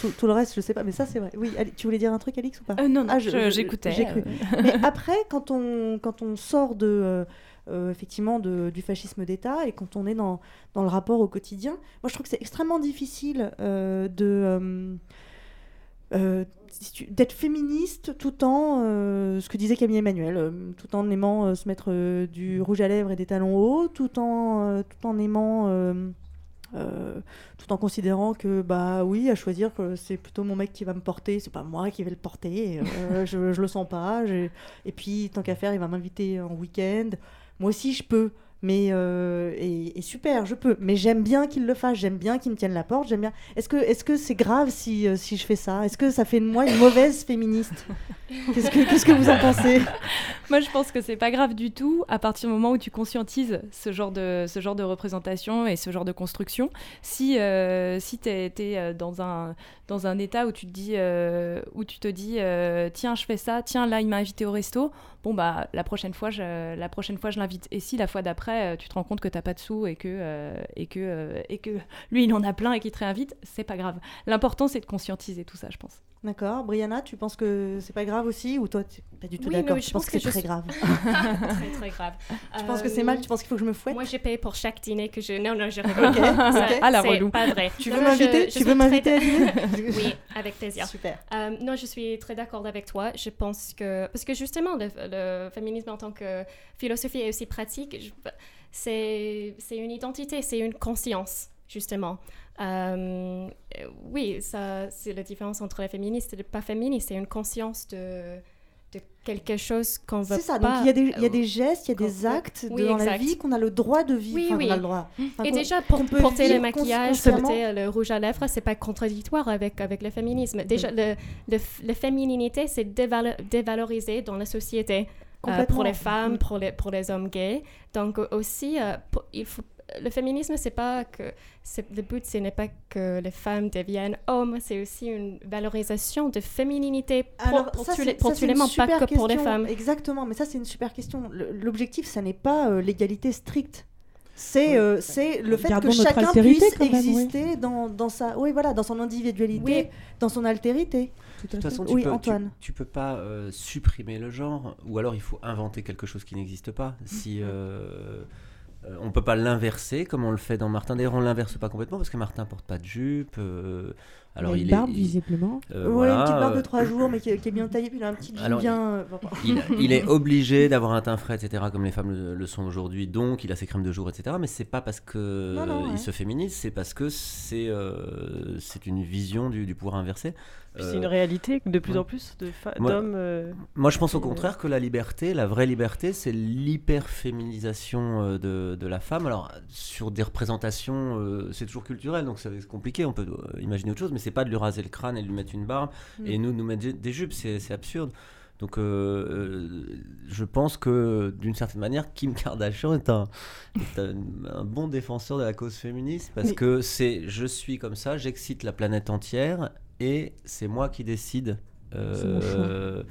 tout, tout le reste, je sais pas, mais ça c'est vrai. Oui, tu voulais dire un truc, Alix, ou pas? Euh, non, non, Ah, j'écoutais, j'ai cru. euh. mais après, quand on, quand on sort de, euh, effectivement du fascisme d'État et quand on est dans, dans le rapport au quotidien, moi je trouve que c'est extrêmement difficile euh, de... euh, d'être féministe tout en ce que disait Camille Emmanuel, tout en aimant se mettre du rouge à lèvres et des talons hauts, tout en, tout en aimant, tout en considérant que bah oui, à choisir que c'est plutôt mon mec qui va me porter, c'est pas moi qui vais le porter, je, je le sens pas, et puis tant qu'à faire, il va m'inviter en week-end, moi aussi je peux. Mais euh, et, et super, je peux. Mais j'aime bien qu'il le fasse. J'aime bien qu'il me tienne la porte. J'aime bien. Est-ce que est-ce que c'est grave si euh, si je fais ça? Est-ce que ça fait de moi une mauvaise féministe? Qu'est-ce que qu'est-ce que vous en pensez? Moi, je pense que c'est pas grave du tout à partir du moment où tu conscientises ce genre de, ce genre de représentation et ce genre de construction. Si, euh, si tu es, dans, un, dans un état où tu te dis, euh, où tu te dis euh, tiens, je fais ça, tiens, là, il m'a invité au resto, bon, bah, la prochaine fois, je, la prochaine fois, je l'invite. Et si la fois d'après, euh, tu te rends compte que t'as pas de sous et que, euh, et, que, euh, et que lui, il en a plein et qu'il te réinvite, c'est pas grave. L'important, c'est de conscientiser tout ça, je pense. D'accord, Brianna, tu penses que c'est pas grave aussi ou toi tu pas du tout Oui, d'accord? Tu je penses pense que que c'est très suis- grave? Très très grave. Tu penses que c'est Euh, mal? Tu penses qu'il faut que je me fouette? Moi, je paye pour chaque dîner que je. Non, non, je rigole. Ok, Ça, ok. Ah, la c'est relou. pas vrai. Tu veux m'inviter? Tu veux m'inviter à dîner? Oui, avec plaisir. Super. Euh, non, je suis très d'accord avec toi. Je pense que parce que justement le, le féminisme en tant que philosophie et aussi pratique, je- c'est une identité, c'est une conscience justement. Euh, oui, ça c'est la différence entre les féministes et les pas féministes. C'est une conscience de de quelque chose qu'on veut C'est ça, pas. donc il y, a des, il y a euh, des gestes, il y a des actes Oui, dans la vie qu'on a le droit de vivre. Oui, enfin, oui. a le droit. Enfin, Et déjà, pour porter le maquillage, porter le rouge à lèvres, c'est pas contradictoire avec, avec le féminisme. Déjà, le, le, la fémininité, c'est dévalo- dévalorisé dans la société. euh, pour les femmes, Mm. pour les, pour les hommes gays. Donc aussi, euh, pour- il faut, le féminisme, c'est pas que c'est, le but, ce n'est pas que les femmes deviennent hommes, c'est aussi une valorisation de fémininité pour, Alors, pour ça, ça, une pas super que pour les question. femmes. Exactement, mais ça, c'est une super question. L'objectif, ça n'est pas euh, l'égalité stricte. C'est euh, c'est le fait Gardons que chacun puisse oui. exister dans, dans sa oui voilà dans son individualité, Oui. dans son altérité. De toute façon, tu oui peux, tu- Antoine. Tu, peux pas euh, supprimer le genre, ou alors il faut inventer quelque chose qui n'existe pas. Si euh, on peut pas l'inverser comme on le fait dans Martin. D'ailleurs, on l'inverse pas complètement parce que Martin porte pas de jupe. euh, alors il a une il barbe, est, visiblement. euh, ouais, voilà, une petite barbe euh, de trois jours, mais qui, est- qui est bien taillée, puis il a un petit jean Alors, bien. euh, il, il est obligé d'avoir un teint frais, etc., comme les femmes le, le sont aujourd'hui, donc il a ses crèmes de jour, etc. Mais c'est pas parce que Non, non, il se féminise, c'est parce que c'est euh, c'est une vision du, du pouvoir inversé. Puis Euh, c'est une réalité de plus ouais. en plus d'hommes. euh, Moi, je pense au euh, contraire que la liberté, la vraie liberté, c'est l'hyper-féminisation euh, de, de la femme. Alors, sur des représentations, euh, c'est toujours culturel, donc c'est compliqué, on peut euh, imaginer autre chose, mais c'est pas de lui raser le crâne et de lui mettre une barbe, Mm. et nous, nous mettre des- jupes, c'est c'est absurde. Donc, euh, euh, je pense que, d'une certaine manière, Kim Kardashian est un, est un, un bon défenseur de la cause féministe, parce que c'est je suis comme ça, j'excite la planète entière, et c'est moi qui décide. Euh,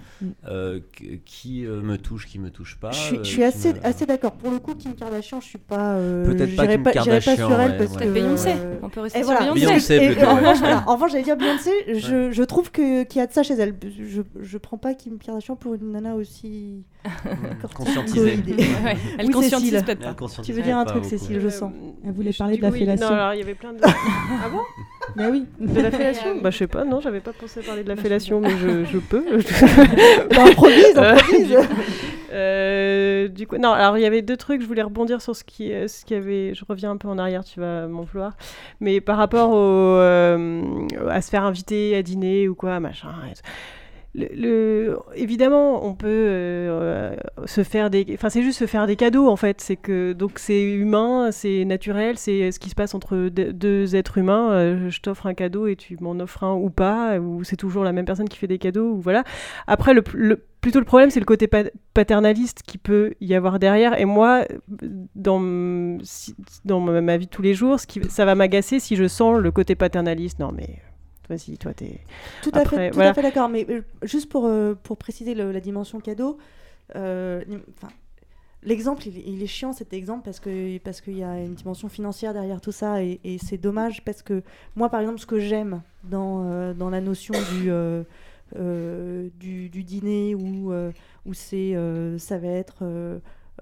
euh, qui- euh, me touche, qui me touche pas. Je suis, je suis qui assez, me- assez d'accord. Pour le coup, Kim Kardashian, je suis pas. euh, Peut-être pas Kim pas, pas Kardashian, sur elle ouais, parce ouais. que. Beyoncé, euh, on peut rester et sur voilà. Beyoncé. Beyoncé, Et- et plutôt, en ouais. revanche, voilà, en revanche, j'allais dire Beyoncé, je, je trouve que- qu'il y a de ça chez elle. Je, je prends pas Kim Kardashian pour une nana aussi. Ouais, elle Oui, conscientise peut-être pas. Tu veux dire un truc, beaucoup. Cécile, je sens. Elle voulait Je parler de la oui. fellation. Non, alors il y avait plein de. ah bon Bah oui. De la fellation Bah je sais pas, non, j'avais pas pensé parler de la fellation, mais je, je peux. Bah, improvise, Euh, improvise. du coup- euh, du coup, non, alors il y avait deux trucs, je voulais rebondir sur ce qui, euh, ce qui avait. Je reviens un peu en arrière, tu vas m'en vouloir. Mais par rapport au, euh, à se faire inviter à dîner ou quoi, machin. et tout. Évidemment, on peut euh, se faire des, enfin c'est juste se faire des cadeaux en fait. C'est que donc c'est humain, c'est naturel, c'est ce qui se passe entre de- deux êtres humains. Euh, je t'offre un cadeau et tu m'en offres un ou pas, ou c'est toujours la même personne qui fait des cadeaux ou voilà. Après le, plutôt le problème c'est le côté pa- paternaliste qui peut y avoir derrière. Et moi, dans ma vie de tous les jours, ça va m'agacer si je sens le côté paternaliste. Non mais vas-y, toi t'es Tout à Après, fait, tout voilà. à fait d'accord. Mais euh, juste pour, euh, pour préciser le- la dimension cadeau, euh, enfin, l'exemple, il, il est chiant cet exemple parce que parce qu'il y a une dimension financière derrière tout ça et, et c'est dommage parce que moi, par exemple, ce que j'aime dans, euh, dans la notion du, euh, euh, du, du dîner où, où c'est ça va être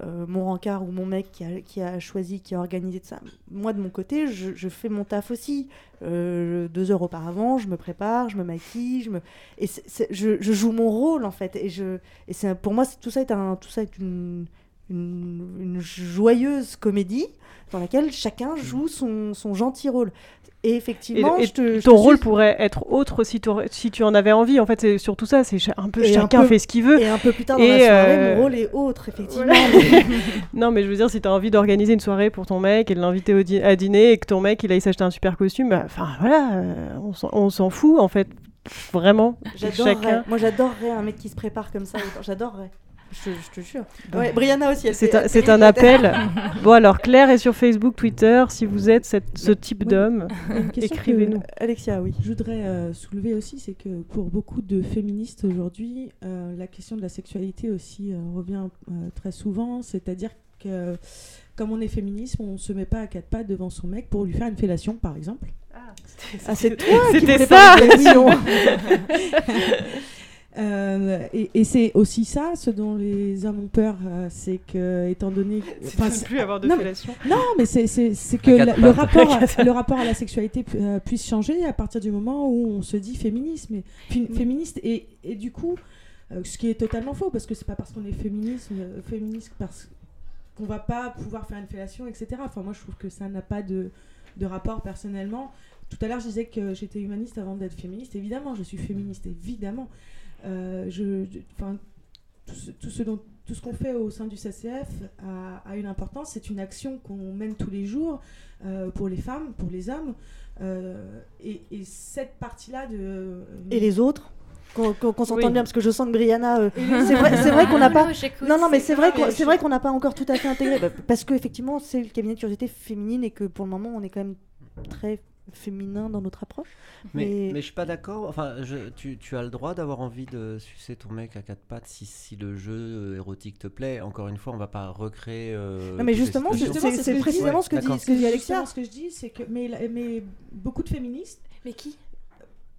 euh, mon rencard ou mon mec qui a, qui a choisi, qui a organisé de ça. Moi, de mon côté, je, je fais mon taf aussi. Euh, deux heures auparavant, je me prépare, je me maquille, je me... et je, je joue mon rôle en fait. Et, je, et pour moi, c'est- tout ça est, un, tout ça est une, une, une joyeuse comédie dans laquelle chacun joue son, son gentil rôle. Et effectivement, et je te, je ton te rôle suis- pourrait être autre si, t'aurais- si tu en avais envie. En fait, c'est surtout ça. C'est un peu Et un chacun peu- fait ce qu'il veut. Et un peu plus tard dans la soirée, euh, mon rôle est autre, effectivement. Voilà. non, mais je veux dire, si tu as envie d'organiser une soirée pour ton mec et de l'inviter à dîner et que ton mec il aille s'acheter un super costume, bah, enfin voilà, euh, on s'en- fout en fait. Vraiment. Chacun. Moi, j'adorerais un mec qui se prépare comme ça. J'adorerais. Je, je te jure. Ouais, Brianna aussi. elle C'est fait- un, appel. bon, alors, Claire est sur Facebook, Twitter. Si vous êtes cette- ce type d'homme, écrivez-nous. que Alexia, oui. Je voudrais euh, soulever aussi, c'est que pour beaucoup de féministes aujourd'hui, euh, la question de la sexualité aussi euh, revient euh, très souvent. C'est-à-dire que, comme on est féministe, on se met pas à quatre pattes devant son mec pour lui faire une fellation, par exemple. Ah, c'est toi qui C'était prépare ça. Euh, et et c'est aussi ça, ce dont les hommes ont peur, euh, c'est que, étant donné. C'est plus avoir de non, mais-. Non, mais c'est- que la- le, rapport À le rapport à la sexualité pu- euh, puisse changer à partir du moment où on se dit féminisme, et, féministe. Et, et du coup, euh, ce qui est totalement faux, parce que c'est pas parce qu'on est féministe, euh, féministe parce qu'on va pas pouvoir faire une fellation, etc. Enfin, moi, je trouve que ça n'a pas de, de rapport personnellement. Tout à l'heure, je disais que j'étais humaniste avant d'être féministe. Évidemment, je suis féministe, évidemment. Euh, je, je- enfin, tout ce, tout ce dont- tout ce qu'on fait au sein du CCF a, a une importance. C'est une action qu'on mène tous les jours euh, pour les femmes, pour les hommes. Euh, et, et cette partie-là de... Et les autres qu'on qu'on s'entende Oui. bien parce que je sens que Brianna euh, c'est vrai, vrai qu'on n'a pas Non, non mais c'est vrai c'est vrai qu'on n'a pas encore tout à fait intégré parce que effectivement c'est le cabinet de curiosité féminine et que pour le moment on est quand même très féminin dans notre approche Mais, mais je suis pas d'accord. Enfin, je- tu, tu as le droit d'avoir envie de sucer ton mec à quatre pattes si, si le jeu euh, érotique te plaît. Encore une fois, on va pas recréer. euh, Non, mais justement, situations. c'est- précisément ce que dit- d'accord. ce que dit Alexia. justement ce que je dis, c'est que mais, mais beaucoup de féministes. Mais qui?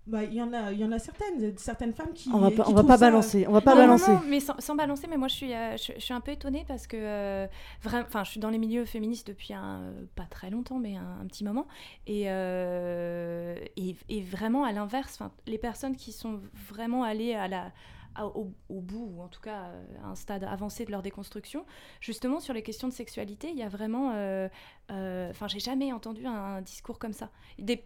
Bah, il y en a, il y en a certaines, certaines femmes qui. On va pas- on va pas ça- balancer, on va pas Non, non, balancer. non, mais sans, sans balancer, mais moi je suis, euh, je, je suis un peu étonnée parce que euh, enfin, je suis dans les milieux féministes depuis un, euh, pas très longtemps, mais un, un petit moment, et, euh, et, et vraiment à l'inverse, les personnes qui sont vraiment allées à la au, au bout, ou en tout cas euh, à un stade avancé de leur déconstruction, justement sur les questions de sexualité, il y a vraiment, euh, euh, enfin, j'ai jamais entendu un, discours comme ça. Des, euh,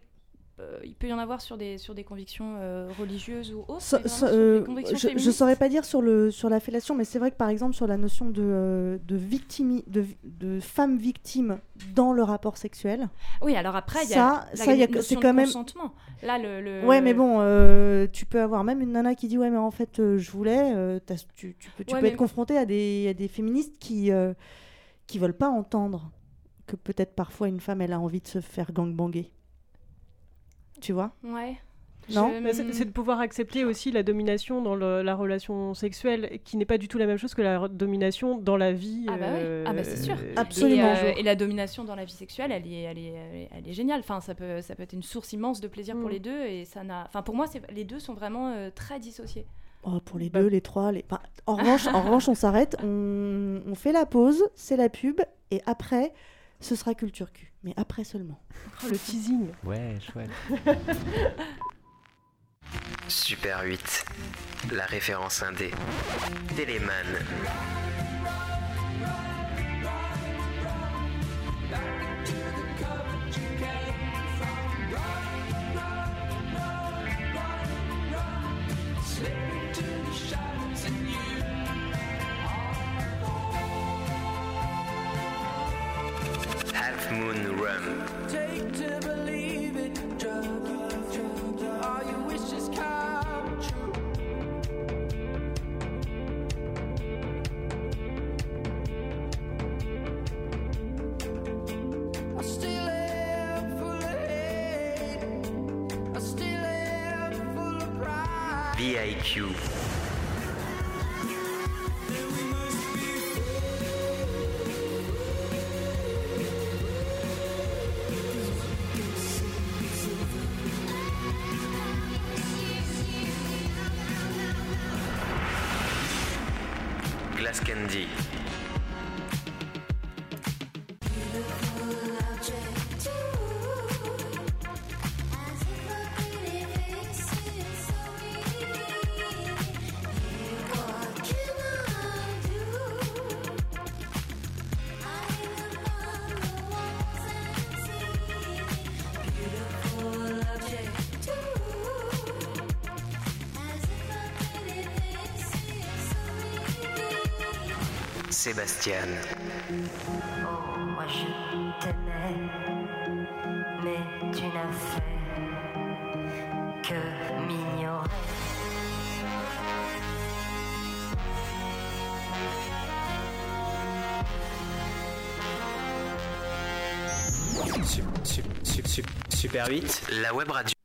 il peut y en avoir sur des, sur des convictions euh, religieuses ou autres. So- so- euh, je, féministes. saurais pas dire sur, le, sur la fellation, mais c'est vrai que par exemple sur la notion de, euh, de, victimi- de, de femme victime dans le rapport sexuel. Oui, alors après, il y a ça, ça, c'est quand même. consentement. Là, le, le- Ouais, mais bon, euh, tu peux avoir même une nana qui dit ouais, mais en fait, euh, je voulais. euh, tu, tu peux, tu Ouais, peux mais- être confronté à des, à des féministes qui euh, qui veulent pas entendre que peut-être parfois une femme elle a envie de se faire gangbanger. Tu vois Ouais. Non c'est de pouvoir accepter aussi la domination dans le- la relation sexuelle, qui n'est pas du tout la même chose que la domination dans la vie. Ah bah, euh, Ah bah c'est sûr. euh, Absolument. Et, euh, et la domination dans la vie sexuelle, elle est, elle est, elle est, elle est géniale. Enfin, ça peut, ça peut être une source immense de plaisir pour Mm. les deux. Et ça n'a. Enfin, pour moi, c'est- les deux sont vraiment euh, très dissociés. Oh, pour les Bah. deux, les trois, les. enfin, en revanche, en revanche, on s'arrête, on, on fait la pause, c'est la pub, et après, ce sera culture cul. Mais après seulement. Oh, le teasing. Ouais, chouette. Super 8, la référence indé. Téléman. Half Moon Sébastien. Oh, moi je t'aimais, mais tu n'as fait que m'ignorer. Sup- sup- sup- sup- Super 8, la web radio.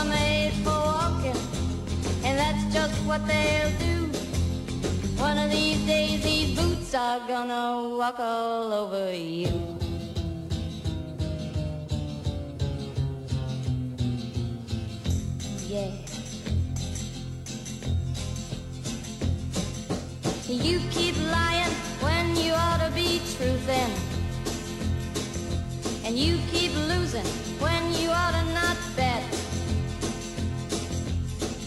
Are made for walking, and that's just what they'll do. One of these days these boots are gonna walk all over you. Yeah. You keep lying when you ought to be truthing. And you keep losing when you ought to not bet.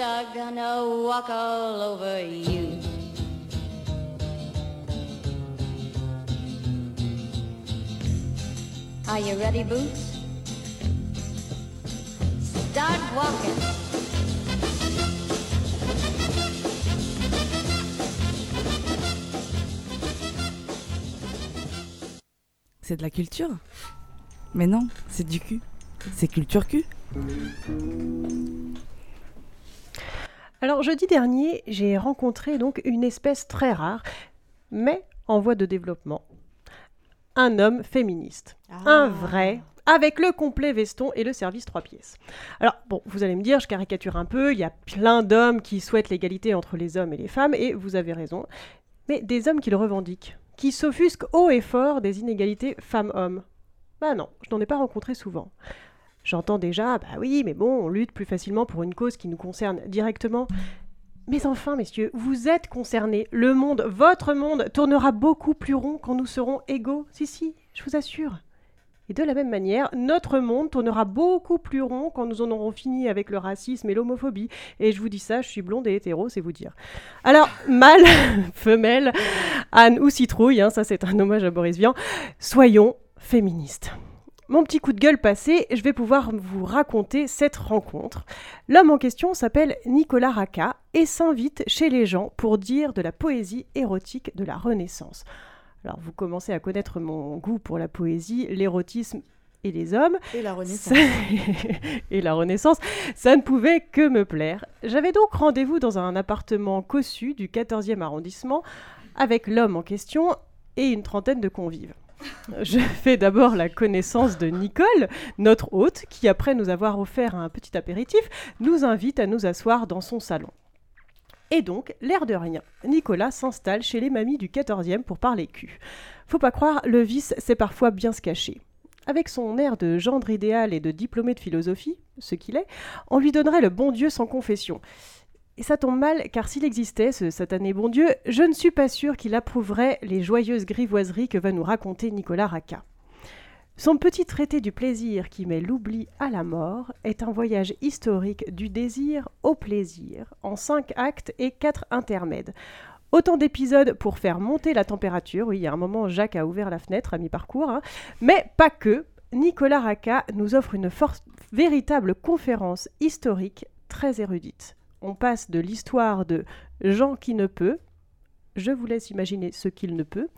are gonna walk all over you. Are you ready, Boots? Start walking. c'est de la culture? Mais non, c'est du cul. C'est culture cul. Alors jeudi dernier, j'ai rencontré donc une espèce très rare, mais en voie de développement. Un homme féministe. Un vrai, avec le complet veston et le service trois pièces. Alors bon, vous allez me dire, je caricature un peu, il y a plein d'hommes qui souhaitent l'égalité entre les hommes et les femmes, et vous avez raison. Mais des hommes qui le revendiquent, qui s'offusquent haut et fort des inégalités femmes-hommes. Bah non, je n'en ai pas rencontré souvent. J'entends déjà, bah oui, mais bon, on lutte plus facilement pour une cause qui nous concerne directement. Mais enfin, messieurs, vous êtes concernés. Le monde, votre monde, tournera beaucoup plus rond quand nous serons égaux. Si, si, je vous assure. Et de la même manière, notre monde tournera beaucoup plus rond quand nous en aurons fini avec le racisme et l'homophobie. Et je vous dis ça, je suis blonde et hétéro, c'est vous dire. Alors, mâle, femelle, Anne ou citrouille, hein, ça c'est un hommage à Boris Vian, soyons féministes. Mon petit coup de gueule passé, je vais pouvoir vous raconter cette rencontre. L'homme en question s'appelle Nicolas Racca et s'invite chez les gens pour dire de la poésie érotique de la Renaissance. Alors vous commencez à connaître mon goût pour la poésie, l'érotisme et les hommes. Et la Renaissance. et la Renaissance, ça ne pouvait que me plaire. J'avais donc rendez-vous dans un appartement cossu du 14e arrondissement avec l'homme en question et une trentaine de convives. Je fais d'abord la connaissance de Nicole, notre hôte, qui après nous avoir offert un petit apéritif, nous invite à nous asseoir dans son salon. Et donc, l'air de rien, Nicolas s'installe chez les mamies du 14e pour parler cul. Faut pas croire, le vice, c'est parfois bien se cacher. Avec son air de gendre idéal et de diplômé de philosophie, ce qu'il est, on lui donnerait le bon Dieu sans confession. Et ça tombe mal, car s'il existait, ce satané bon Dieu, je ne suis pas sûre qu'il approuverait les joyeuses grivoiseries que va nous raconter Nicolas Racca. Son petit traité du plaisir qui met l'oubli à la mort est un voyage historique du désir au plaisir, en cinq actes et quatre intermèdes. Autant d'épisodes pour faire monter la température. Oui, il y a un moment, Jacques a ouvert la fenêtre à mi-parcours. hein. Mais pas que. Nicolas Racca nous offre une véritable conférence historique très érudite. On passe de l'histoire de Jean qui ne peut, je vous laisse imaginer ce qu'il ne peut,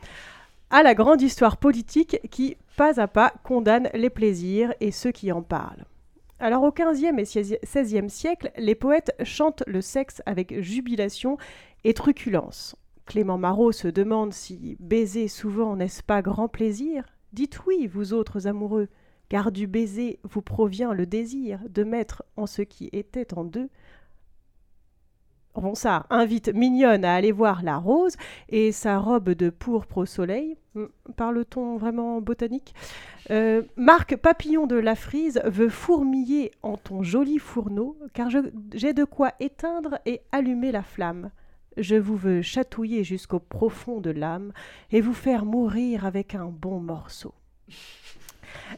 à la grande histoire politique qui, pas à pas, condamne les plaisirs et ceux qui en parlent. Alors au XVe et XVIe siècle, les poètes chantent le sexe avec jubilation et truculence. Clément Marot se demande si baiser souvent n'est-ce pas grand plaisir? Dites oui, vous autres amoureux, car du baiser vous provient le désir de mettre en ce qui était en deux Ronsard invite Mignonne à aller voir la rose et sa robe de pourpre au soleil. Hmm, Parle-t-on vraiment botanique? Euh, Marc Papillon de la Frise veut fourmiller en ton joli fourneau, car j'ai de quoi éteindre et allumer la flamme. Je vous veux chatouiller jusqu'au profond de l'âme et vous faire mourir avec un bon morceau.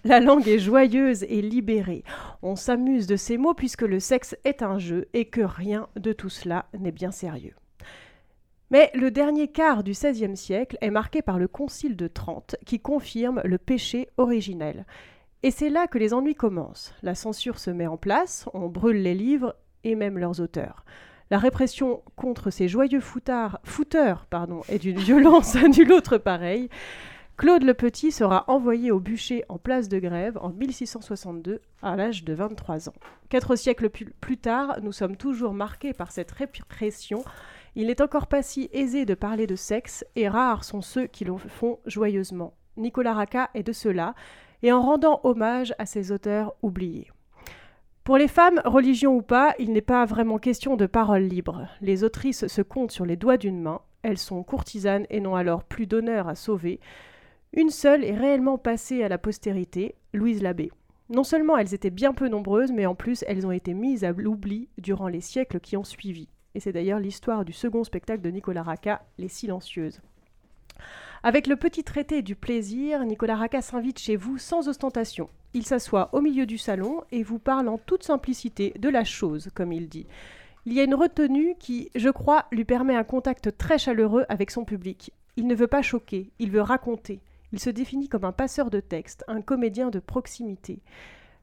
La langue est joyeuse et libérée. On s'amuse de ces mots puisque le sexe est un jeu et que rien de tout cela n'est bien sérieux. Mais le dernier quart du XVIe siècle est marqué par le Concile de Trente qui confirme le péché originel. Et c'est là que les ennuis commencent. La censure se met en place, on brûle les livres et même leurs auteurs. La répression contre ces joyeux foutards, fouteurs pardon, est d'une violence à autre pareille. Claude le Petit sera envoyé au bûcher en place de grève en 1662 à l'âge de 23 ans. Quatre siècles plus tard, nous sommes toujours marqués par cette répression. Il n'est encore pas si aisé de parler de sexe et rares sont ceux qui le font joyeusement. Nicolas Racca est de ceux-là et en rendant hommage à ces auteurs oubliés. Pour les femmes, religion ou pas, il n'est pas vraiment question de parole libre. Les autrices se comptent sur les doigts d'une main, elles sont courtisanes et n'ont alors plus d'honneur à sauver. Une seule est réellement passée à la postérité, Louise Labbé. Non seulement elles étaient bien peu nombreuses, mais en plus elles ont été mises à l'oubli durant les siècles qui ont suivi. Et c'est d'ailleurs l'histoire du second spectacle de Nicolas Racca, Les Silencieuses. Avec le petit traité du plaisir, Nicolas Racca s'invite chez vous sans ostentation. Il s'assoit au milieu du salon et vous parle en toute simplicité de la chose, comme il dit. Il y a une retenue qui, je crois, lui permet un contact très chaleureux avec son public. Il ne veut pas choquer, il veut raconter. Il se définit comme un passeur de texte, un comédien de proximité.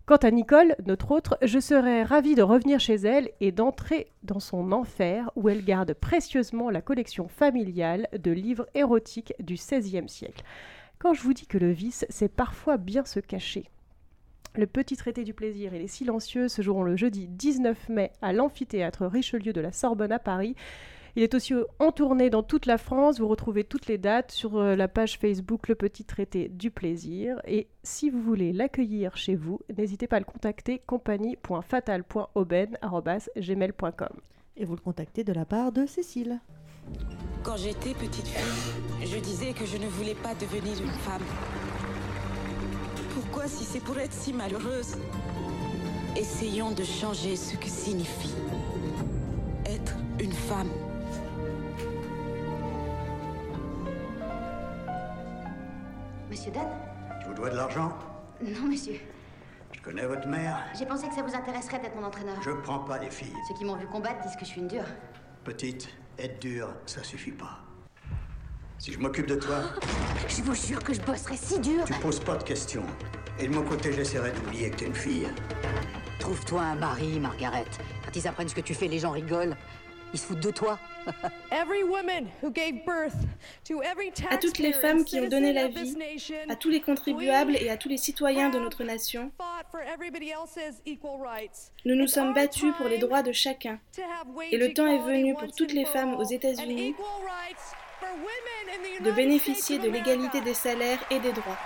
Quant à Nicole, notre autre, je serais ravie de revenir chez elle et d'entrer dans son enfer où elle garde précieusement la collection familiale de livres érotiques du XVIe siècle. Quand je vous dis que le vice, c'est parfois bien se cacher. Le petit traité du plaisir et les silencieux se joueront le jeudi 19 mai à l'amphithéâtre Richelieu de la Sorbonne à Paris. Il est aussi en tournée dans toute la France. Vous retrouvez toutes les dates sur euh, la page Facebook Le Petit Traité du Plaisir. Et si vous voulez l'accueillir chez vous, n'hésitez pas à le contacter compagnie.fatal.aubaine.gmail.com. Et vous le contactez de la part de Cécile. Quand j'étais petite fille, je disais que je ne voulais pas devenir une femme. Pourquoi, si c'est pour être si malheureuse Essayons de changer ce que signifie être une femme? Monsieur Dunn Je vous dois de l'argent Non, monsieur. Je connais votre mère. J'ai pensé que ça vous intéresserait d'être mon entraîneur. Je prends pas les filles. Ceux qui m'ont vu combattre disent que je suis une dure. Petite, être dure, ça suffit pas. Si je m'occupe de toi, Je vous jure que je bosserai si dur. tu poses pas de questions. Et de mon côté, j'essaierai d'oublier que t'es une fille. Trouve-toi un mari, Margaret. Quand ils apprennent ce que tu fais, les gens rigolent. Ils se foutent de toi. Every woman who gave birth to every À toutes les femmes qui ont donné la vie, à tous les contribuables et à tous les citoyens de notre nation, nous nous sommes battus pour les droits de chacun. Et le temps est venu pour toutes les femmes aux États-Unis de bénéficier de l'égalité des salaires et des droits.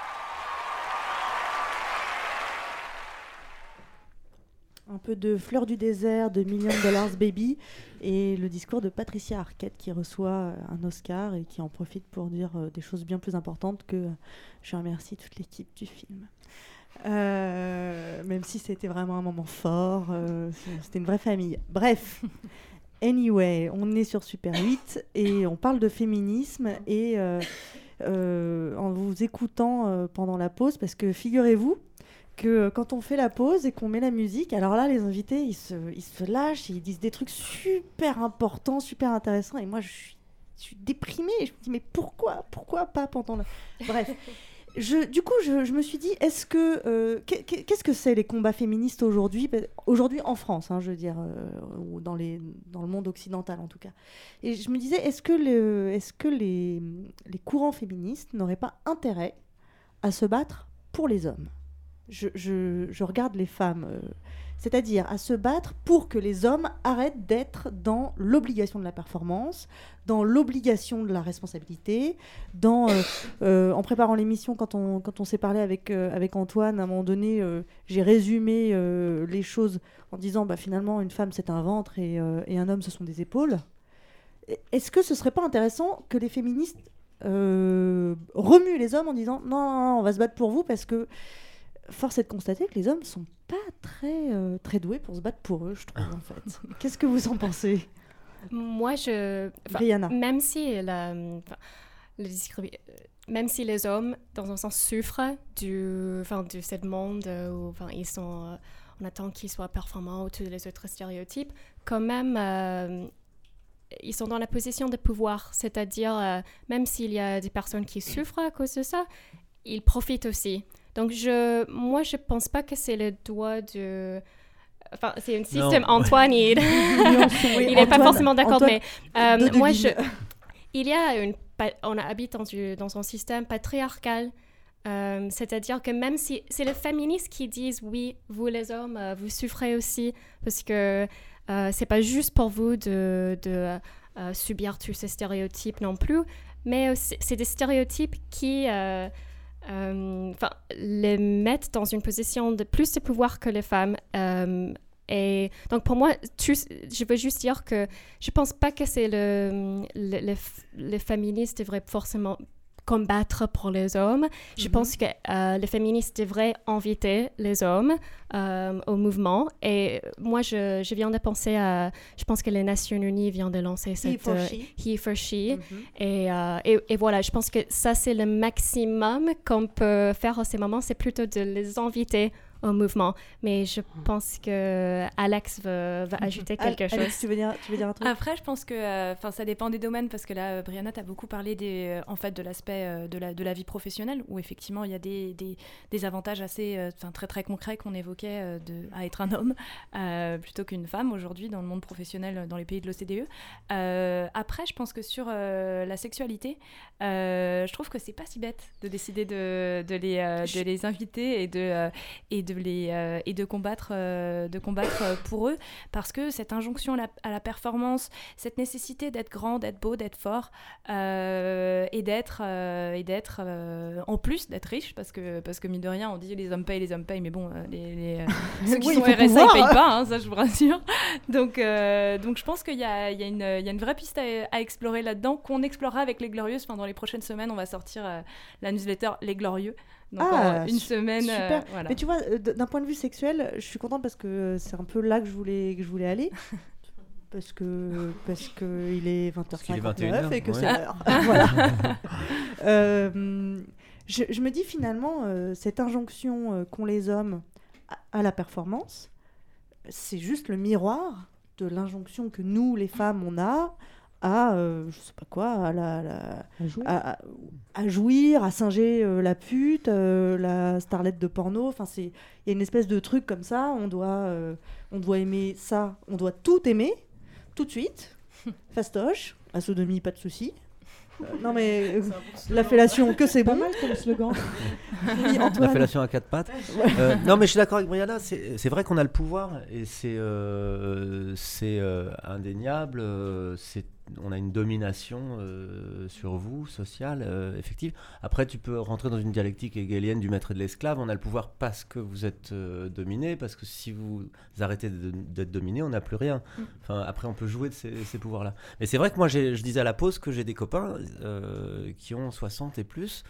Un peu de Fleur du désert de Million Dollars Baby et le discours de Patricia Arquette qui reçoit euh, un Oscar et qui en profite pour dire euh, des choses bien plus importantes que euh, je remercie toute l'équipe du film. Euh, même si c'était vraiment un moment fort, euh, c'était une vraie famille. Bref, anyway, on est sur Super 8 et on parle de féminisme et euh, en vous écoutant pendant la pause, parce que figurez-vous que euh, quand on fait la pause et qu'on met la musique, alors là, les invités, ils se, ils se lâchent, et ils disent des trucs super importants, super intéressants, et moi, je suis, je suis déprimée, je me dis, mais pourquoi Pourquoi pas pendant la... Bref. Je, du coup, je, je me suis dit, est-ce que euh, qu'est- qu'est- qu'est-ce que c'est les combats féministes aujourd'hui? Aujourd'hui en France, hein, je veux dire, euh, ou dans, les, dans le monde occidental en tout cas. Et je me disais, est-ce que, le, est-ce que les, les courants féministes n'auraient pas intérêt à se battre pour les hommes? Je, regarde les femmes, euh, c'est-à-dire à se battre pour que les hommes arrêtent d'être dans l'obligation de la performance, dans l'obligation de la responsabilité, dans, euh, euh, en préparant l'émission, quand on, quand on s'est parlé avec, avec Antoine, à un moment donné, j'ai résumé les choses en disant, bah, finalement, une femme, c'est un ventre et, un homme, ce sont des épaules. Est-ce que ce serait pas intéressant que les féministes euh, remuent les hommes en disant, non, on va se battre pour vous parce que force est de constater que les hommes sont pas très, euh, très doués pour se battre pour eux, je trouve, en fait. Qu'est-ce que vous en pensez? Moi, je. Rihanna. Même si la, enfin, le discrimi- euh, même si les hommes, dans un sens, souffrent du, enfin, de ce monde euh, où enfin, ils sont, euh, on attend qu'ils soient performants ou tous les autres stéréotypes, quand même, euh, ils sont dans la position de pouvoir. C'est-à-dire, euh, même s'il y a des personnes qui souffrent à cause de ça, ils profitent aussi. Donc, je, moi, je pense pas que c'est le doigt de. Enfin, c'est un Non, système. ouais. Antoine, il Oui, n'est pas forcément d'accord, mais euh, de moi, je, il y a une, on habite dans, du- dans un système patriarcal. Euh, C'est-à-dire que même si c'est les féministes qui disent oui, vous les hommes, euh, vous souffrez aussi, parce que euh, c'est pas juste pour vous de, de subir tous ces stéréotypes non plus, mais c'est des stéréotypes qui enfin, les mettent dans une position de plus de pouvoir que les femmes. Euh, et donc pour moi, je veux juste dire que je pense pas que c'est le, le- les f- les féministes devraient forcément combattre pour les hommes. Je Mhm. pense que euh, les féministes devraient inviter les hommes euh, au mouvement. Et moi, je, je viens de penser à... Je pense que les Nations Unies viennent de lancer cette... for euh, She. He for She. Mhm. et, euh, et, et voilà, je pense que ça, c'est le maximum qu'on peut faire en ces moments, c'est plutôt de les inviter au mouvement. Mais je pense que Alex va, va ajouter Al- quelque Alex, chose. tu veux dire, tu veux dire un truc? Après, je pense que euh, enfin ça dépend des domaines parce que là, euh, Brianna, tu as beaucoup parlé des, euh, en fait, de l'aspect de, la, de la vie professionnelle où effectivement il y a des, des, des avantages assez enfin, très très concrets qu'on évoquait de, à être un homme euh, plutôt qu'une femme aujourd'hui dans le monde professionnel dans les pays de l'OCDE. Euh, après, je pense que sur euh, la sexualité, euh, je trouve que c'est pas si bête de décider de, de, les, euh, de les inviter et de, euh, et de, les, euh, et de combattre, euh, de combattre euh, pour eux parce que cette injonction à la, à la performance, cette nécessité d'être grand, d'être beau, d'être fort et d'être et d'être en plus d'être riche parce que parce que mine de rien on dit les hommes payent, les hommes payent, mais bon les, les, ceux qui Oui, sont RSA ils pouvoir. payent pas, hein, ça je vous rassure. Donc donc je pense qu'il y a, il y, a une, il y a une vraie piste à, à explorer là-dedans qu'on explorera avec les Glorieuses. Enfin dans les prochaines semaines on va sortir la newsletter Les Glorieux. Donc en une su- semaine. euh, Ah, voilà. Mais tu vois, euh, d'un point de vue sexuel, je suis contente parce que euh, c'est un peu là que je voulais, que je voulais aller. Parce que, parce que il est 20h59 qu'il est 21 et que ouais. c'est Ah. l'heure. voilà. Euh, je, je me dis finalement, euh, cette injonction euh, qu'ont les hommes à, à la performance, c'est juste le miroir de l'injonction que nous, les femmes, on a à, euh, je sais pas quoi, à, la, la- à, à- à jouir, à singer euh, la pute, euh, la starlette de porno. Enfin, c'est, il y a une espèce de truc comme ça. On doit, euh, on doit aimer ça. On doit tout aimer, tout de suite. Fastoche, la sodomie, pas de souci. Euh, non mais euh, la fellation, que c'est Pas bon. mal comme slogan. Oui, Antoine. La fellation à quatre pattes. Ouais. Euh, non, mais je suis d'accord avec Brianna. C'est c'est vrai qu'on a le pouvoir et c'est euh, c'est euh, indéniable. c'est on a une domination euh, sur vous, sociale, euh, effective. Après, tu peux rentrer dans une dialectique hegelienne du maître et de l'esclave. On a le pouvoir parce que vous êtes euh, dominé, parce que si vous arrêtez d'être dominé, on n'a plus rien. Enfin, après, on peut jouer de ces, ces pouvoirs-là. Mais c'est vrai que moi, je disais à la pause que j'ai des copains qui ont 60 et plus,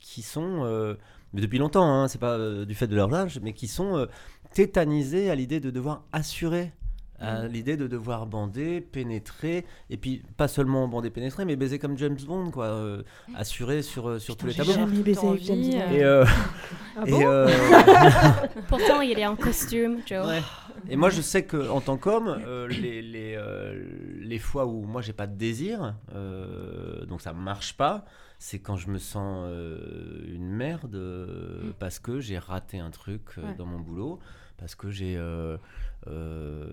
qui sont, mais depuis longtemps, hein, c'est pas du fait de leur âge, mais qui sont tétanisés à l'idée de devoir assurer. À l'idée de devoir bander, pénétrer, et puis pas seulement bander, pénétrer, mais baiser comme James Bond, quoi, euh, assurer sur, euh, sur tous les j'ai tableaux. jamais baisé avec James Bond. Et, euh, Ah et, bon euh, Pourtant, il est en costume, Joe. Ouais. Et moi, je sais que en tant qu'homme, euh, les, les, euh, les fois où moi j'ai pas de désir, euh, donc ça marche pas, c'est quand je me sens euh, une merde euh, parce que j'ai raté un truc euh, Ouais. dans mon boulot, parce que j'ai. Euh,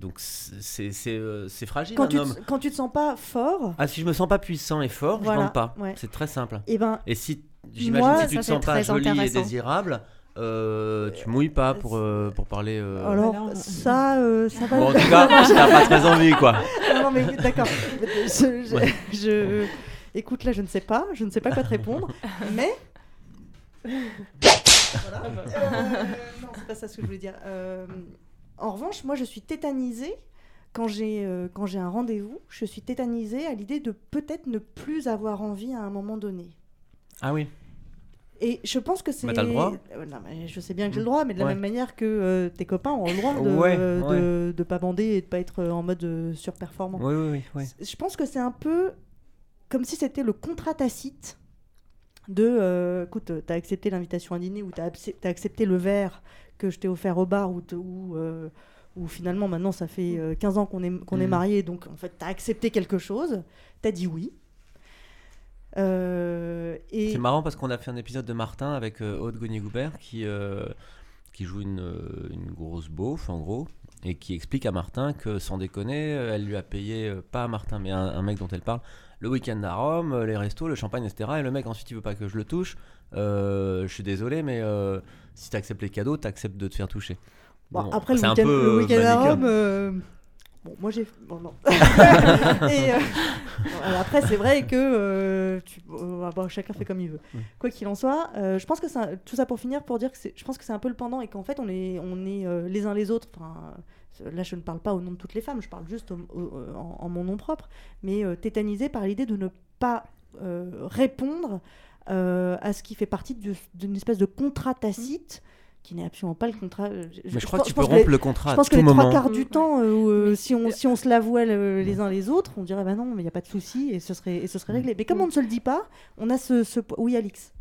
donc c'est c'est euh, c'est fragile Quand un tu, homme. te, quand tu te sens pas fort, Ah, si je me sens pas puissant et fort, Voilà, je bande pas. ouais. C'est très simple. Eh ben, et si j'imagine moi- si tu te sens pas joli et désirable, euh, tu mouilles pas pour, euh, pour parler. euh, alors ça, euh, ça va. Bon, en tout cas, t'as pas très envie, quoi. non, non, mais d'accord. Je, je- Ouais. je- écoute, là, je ne sais pas, je ne sais pas quoi te répondre, mais. Voilà. Euh, non, c'est pas ça ce que je voulais dire. En revanche, moi, je suis tétanisée quand j'ai euh, quand j'ai un rendez-vous. Je suis tétanisée à l'idée de peut-être ne plus avoir envie à un moment donné. Ah oui. Et je pense que c'est. Bah, t'as le droit. Euh, non, mais je sais bien que j'ai le droit, mais de la Ouais. même manière que euh, tes copains ont le droit de, Ouais, de, ouais. de pas bander et de pas être en mode surperformant. Oui, oui, oui. Je pense que c'est un peu comme si c'était le contrat tacite de euh, écoute, t'as accepté l'invitation à dîner ou t'as accepté le verre que je t'ai offert au bar ou, euh, ou finalement maintenant ça fait euh, 15 ans qu'on est, qu'on est Mm. mariés donc en fait t'as accepté quelque chose, t'as dit oui. Euh, et C'est marrant parce qu'on a fait un épisode de Martin avec euh, Aude Gognier-Goubert qui, euh, qui joue une, euh, une grosse beauf en gros et qui explique à Martin que sans déconner, euh, elle lui a payé, euh, pas à Martin mais à un, un mec dont elle parle, le week-end à Rome, euh, les restos, le champagne, etc. Et le mec ensuite il veut pas que je le touche. Euh, je suis désolé mais euh, si tu acceptes les cadeaux, tu acceptes de te faire toucher. Bon, Bon, après, le week-end, le week-end à. Rome, euh, bon, moi j'ai. Bon, non. Et, bon, alors après, c'est vrai que tu- euh, bon, chacun fait comme il veut. Quoi qu'il en soit, je pense que c'est un- tout ça pour finir pour dire que c'est- je pense que c'est un peu le pendant et qu'en fait, on est, on est les uns les autres. Enfin, là, je ne parle pas au nom de toutes les femmes, je parle juste au- au- en, en mon nom propre, mais euh, tétanisé par l'idée de ne pas euh, répondre euh, à ce qui fait partie du- d'une espèce de contrat tacite. Qui n'est absolument pas le contrat. euh, Mais je crois que tu peux rompre les- le contrat Je à pense que tout les trois moment. quarts du temps, euh, où, euh, si, on, si on se l'avouait le- les uns les autres, on dirait bah non, mais il n'y a pas de souci et ce serait, et ce serait réglé. Mais comme on ne se le dit pas, on a ce. ce... Oui, Alix.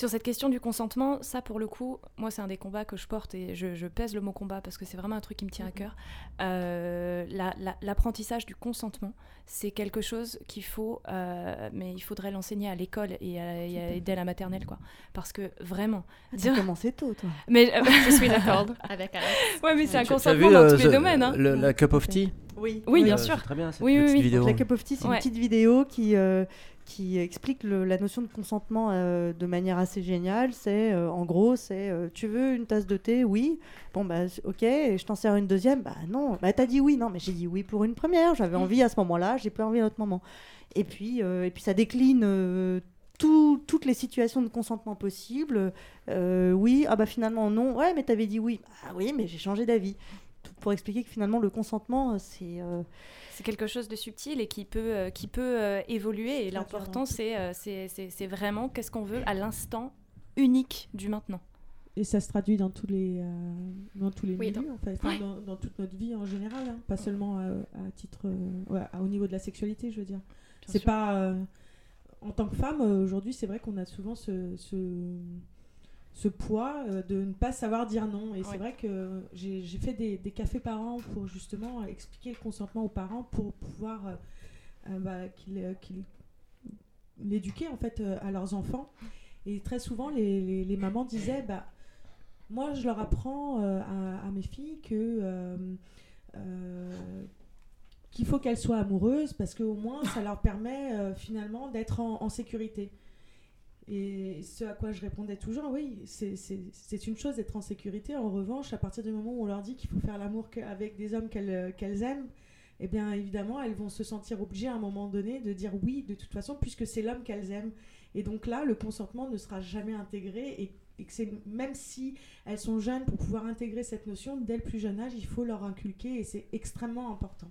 Sur cette question du consentement, ça pour le coup, moi c'est un des combats que je porte et je, je pèse le mot combat parce que c'est vraiment un truc qui me tient à cœur. Euh, la- la- L'apprentissage du consentement, c'est quelque chose qu'il faut, euh, mais il faudrait l'enseigner à l'école et, à- et dès la maternelle, quoi. Parce que vraiment. Ah, T'as commencé tôt, toi. Mais euh, Je suis d'accord avec Alex. Ouais, mais c'est un Tu- tu as consentement vu, dans euh, tous les domaines. Hein. le- la Cup of Tea? Oui, Oui, bien Euh, sûr. c'est très bien, cette oui, oui, petite oui. vidéo. La Cup of Tea, c'est Ouais. une petite vidéo qui, euh, qui explique le- la notion de consentement euh, de manière assez géniale. C'est, euh, en gros, c'est euh, tu veux une tasse de thé Oui. Bon, bah, ok. Et je t'en sers une deuxième Bah, non. Bah, t'as dit oui. Non, mais j'ai dit oui pour une première. J'avais envie à ce moment-là. J'ai plus envie à un autre moment. Et puis, euh, et puis ça décline. euh, tout- toutes les situations de consentement possibles. Euh, oui, ah bah finalement non. Ouais, mais t'avais dit oui. Ah oui, mais j'ai changé d'avis. Pour expliquer que finalement le consentement, euh, c'est euh, C'est quelque chose de subtil et qui peut, euh, qui peut euh, évoluer. Et l'important, c'est c'est- vraiment qu'est-ce qu'on veut à l'instant unique du maintenant. Et ça se traduit dans tous les, euh, dans tous les Oui, milieux, dans- en fait, Ouais. dans, dans toute notre vie en général, hein, pas seulement à titre, euh, ouais, à- au niveau de la sexualité, je veux dire. C'est pas, euh, en tant que femme, aujourd'hui, c'est vrai qu'on a souvent ce, ce, ce poids euh, de ne pas savoir dire non. Et c'est vrai que j'ai fait des, des cafés parents pour justement expliquer le consentement aux parents pour pouvoir euh, euh, bah, qu'ils l'éduquer en fait à leurs enfants. Et très souvent, les, les- les mamans disaient, bah, moi, je leur apprends à, à mes filles que qu'il faut qu'elles soient amoureuses parce qu'au moins, ça leur permet finalement d'être en, en sécurité. Et ce à quoi je répondais toujours, oui, c'est- une chose d'être en sécurité. En revanche, à partir du moment où on leur dit qu'il faut faire l'amour avec des hommes qu'elles euh, qu'elles aiment, eh bien évidemment, elles vont se sentir obligées à un moment donné de dire oui de toute façon, puisque c'est l'homme qu'elles aiment. Et donc là, le consentement ne sera jamais intégré et, et que même si elles sont jeunes pour pouvoir intégrer cette notion dès le plus jeune âge, il faut leur inculquer et c'est extrêmement important.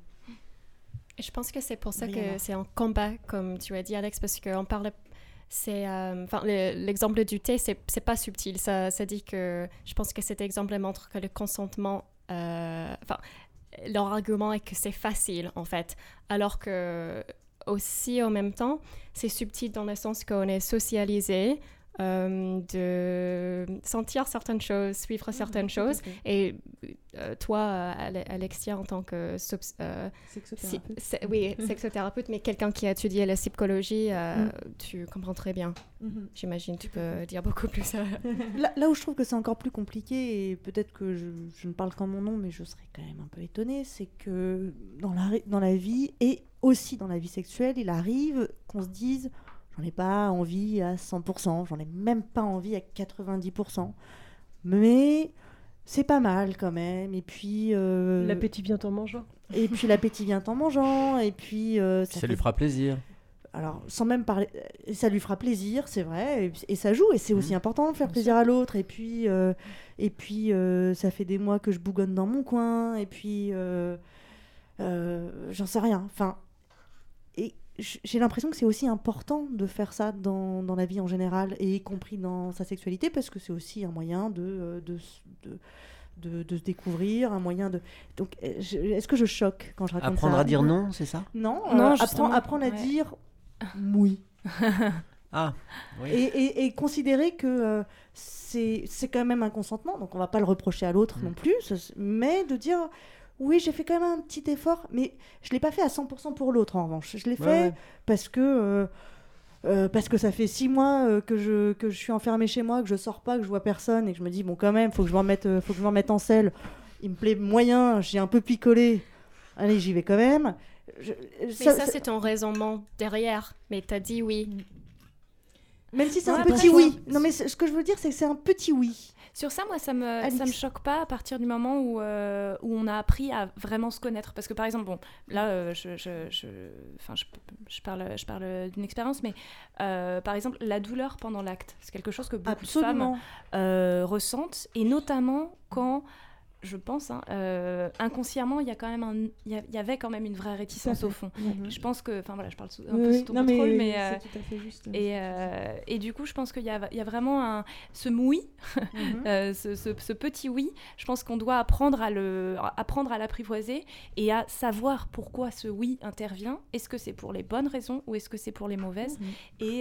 Je pense que c'est pour ça Rien que c'est un combat, comme tu as dit, Alex, parce qu'on parle. C'est, euh, enfin, le- l'exemple du thé, c'est pas subtil. Ça, ça dit que je pense que cet exemple montre que le consentement, euh, enfin, leur argument est que c'est facile en fait, alors que aussi en même temps, c'est subtil dans le sens qu'on est socialisé. Euh, de sentir certaines choses, suivre certaines tout à choses. Et euh, toi, Ale- Alexia, en tant que euh, Sexothérapeute. si- oui, sexothérapeute, mais quelqu'un qui a étudié la psychologie, Mm. tu comprends très bien. Mhm. J'imagine, tu peux dire beaucoup plus. Là, là où je trouve que c'est encore plus compliqué, et peut-être que je, je ne parle qu'en mon nom, mais je serais quand même un peu étonnée, c'est que dans la, dans la vie, et aussi dans la vie sexuelle, il arrive qu'on se dise j'en ai pas envie à 100%, j'en ai même pas envie à 90%, mais c'est pas mal quand même, et puis. euh, L'appétit vient en mangeant. Et puis l'appétit vient en mangeant, et puis. euh, Ça, fait lui fera plaisir. alors, sans même parler, euh, ça lui fera plaisir, c'est vrai, et, et ça joue, et c'est Mhm. aussi important de faire plaisir à l'autre. Et puis, euh, et puis euh, ça fait des mois que je bougonne dans mon coin, et puis, euh, euh, j'en sais rien. Enfin, et j'ai l'impression que c'est aussi important de faire ça dans, dans la vie en général, et y compris dans sa sexualité, parce que c'est aussi un moyen de, euh, de, de, de- de se découvrir, un moyen de. Donc, euh, est-ce que je choque quand je raconte Apprendre ça à dire non, c'est ça? Non, Non, euh, apprendre, apprendre à dire oui. Ah, oui. Et, et- et considérer que euh, c'est c'est quand même un consentement, donc on va pas le reprocher à l'autre Mm. non plus, mais de dire oui, j'ai fait quand même un petit effort, mais je l'ai pas fait à 100% pour l'autre en revanche. Je l'ai Ouais, fait ouais. parce que. euh, euh, parce que ça fait six mois euh, que, je, que je suis enfermée chez moi, que je sors pas, que je vois personne et que je me dis bon quand même faut que je me remette, euh, faut que je me remette en selle. Il me plaît moyen, j'ai un peu picolé. Allez j'y vais quand même. Je- Mais ça- c'est ton raisonnement derrière. Mais tu as dit oui. Même si c'est Ouais, un petit oui. Non mais ce que je veux dire c'est que c'est un petit oui. Sur ça, moi, ça me, Alix. ça me choque pas à partir du moment où, euh, où on a appris à vraiment se connaître. Parce que, par exemple, bon, là, euh, je, je, je, je, je parle, je parle d'une expérience, mais euh, par exemple, la douleur pendant l'acte, c'est quelque chose que beaucoup Absolument. de femmes ressentent, et notamment quand je pense, hein, euh, inconsciemment, il y a quand même un, il y, a- il y avait quand même une vraie réticence au fond. Mhm. Je pense que, enfin voilà, je parle sous, un Oui, peu sous ton Non, mais contrôle, mais, c'est euh, tout à fait juste, et, euh, et du coup, je pense qu'il y a, il y a vraiment un, ce oui, Mhm. euh, ce, ce- ce petit oui. Je pense qu'on doit apprendre à le, apprendre à l'apprivoiser et à savoir pourquoi ce oui intervient. Est-ce que c'est pour les bonnes raisons ou est-ce que c'est pour les mauvaises Mhm. Et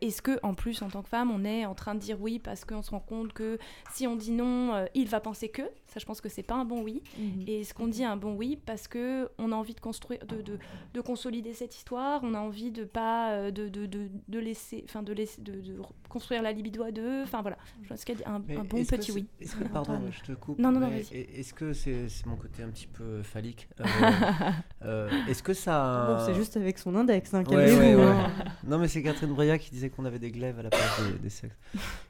est-ce que, en plus, en tant que femme, on est en train de dire oui parce qu'on se rend compte que si on dit non, il va penser que. Ça, je pense que c'est pas un bon oui. Mhm. Et est-ce qu'on dit un bon oui parce que on a envie de construire, de, de, de consolider cette histoire, on a envie de pas euh, de, de, de, de laisser, enfin de laisser, de, de re- construire la libido à deux. Enfin voilà, je pense qu'il y a un, bon petit oui. pardon, je te coupe. Non non non, est- Est-ce que c'est c'est mon côté un petit peu phallique euh, euh, Est-ce que ça. Bon, c'est juste avec son index, hein, Ouais, calmez-vous, ouais, ouais. hein. Non, mais c'est Catherine Breillat qui disait qu'on avait des glaives à la place des, des sexes.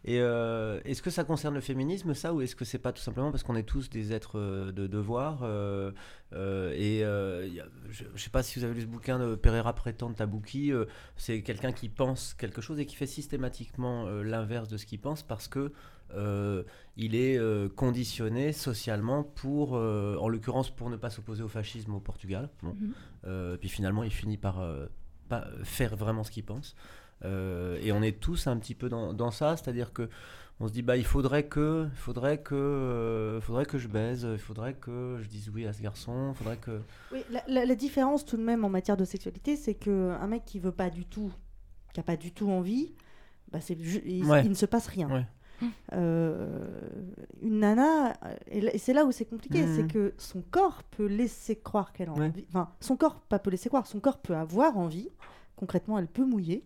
Et euh, est-ce que ça concerne le féminisme, ça, ou est-ce que c'est pas tout simplement parce qu'on est tous des êtres euh, de devoir euh, euh, Et euh, y a- je, je sais pas si vous avez lu ce bouquin de Pereira Prétend Tabouki, c'est quelqu'un qui pense quelque chose et qui fait systématiquement l'inverse de ce qu'il pense parce que euh, il est euh, conditionné socialement pour, euh, en l'occurrence, pour ne pas s'opposer au fascisme au Portugal. Bon. Mhm. Puis finalement, il finit par pas faire vraiment ce qu'il pense. Et on est tous un petit peu dans, dans ça, c'est-à-dire que on se dit bah il faudrait que, faudrait que, euh, faudrait que je baise, il faudrait que je dise oui à ce garçon, faudrait que. Oui, la, la- la différence tout de même en matière de sexualité, c'est que un mec qui veut pas du tout, qui a pas du tout envie, bah c'est il, Ouais. il ne se passe rien. Ouais. Euh, une nana, et c'est là où c'est compliqué, Mhm. c'est que son corps peut laisser croire qu'elle a Ouais. envie. Enfin, son corps pas peut laisser croire, son corps peut avoir envie. Concrètement, elle peut mouiller,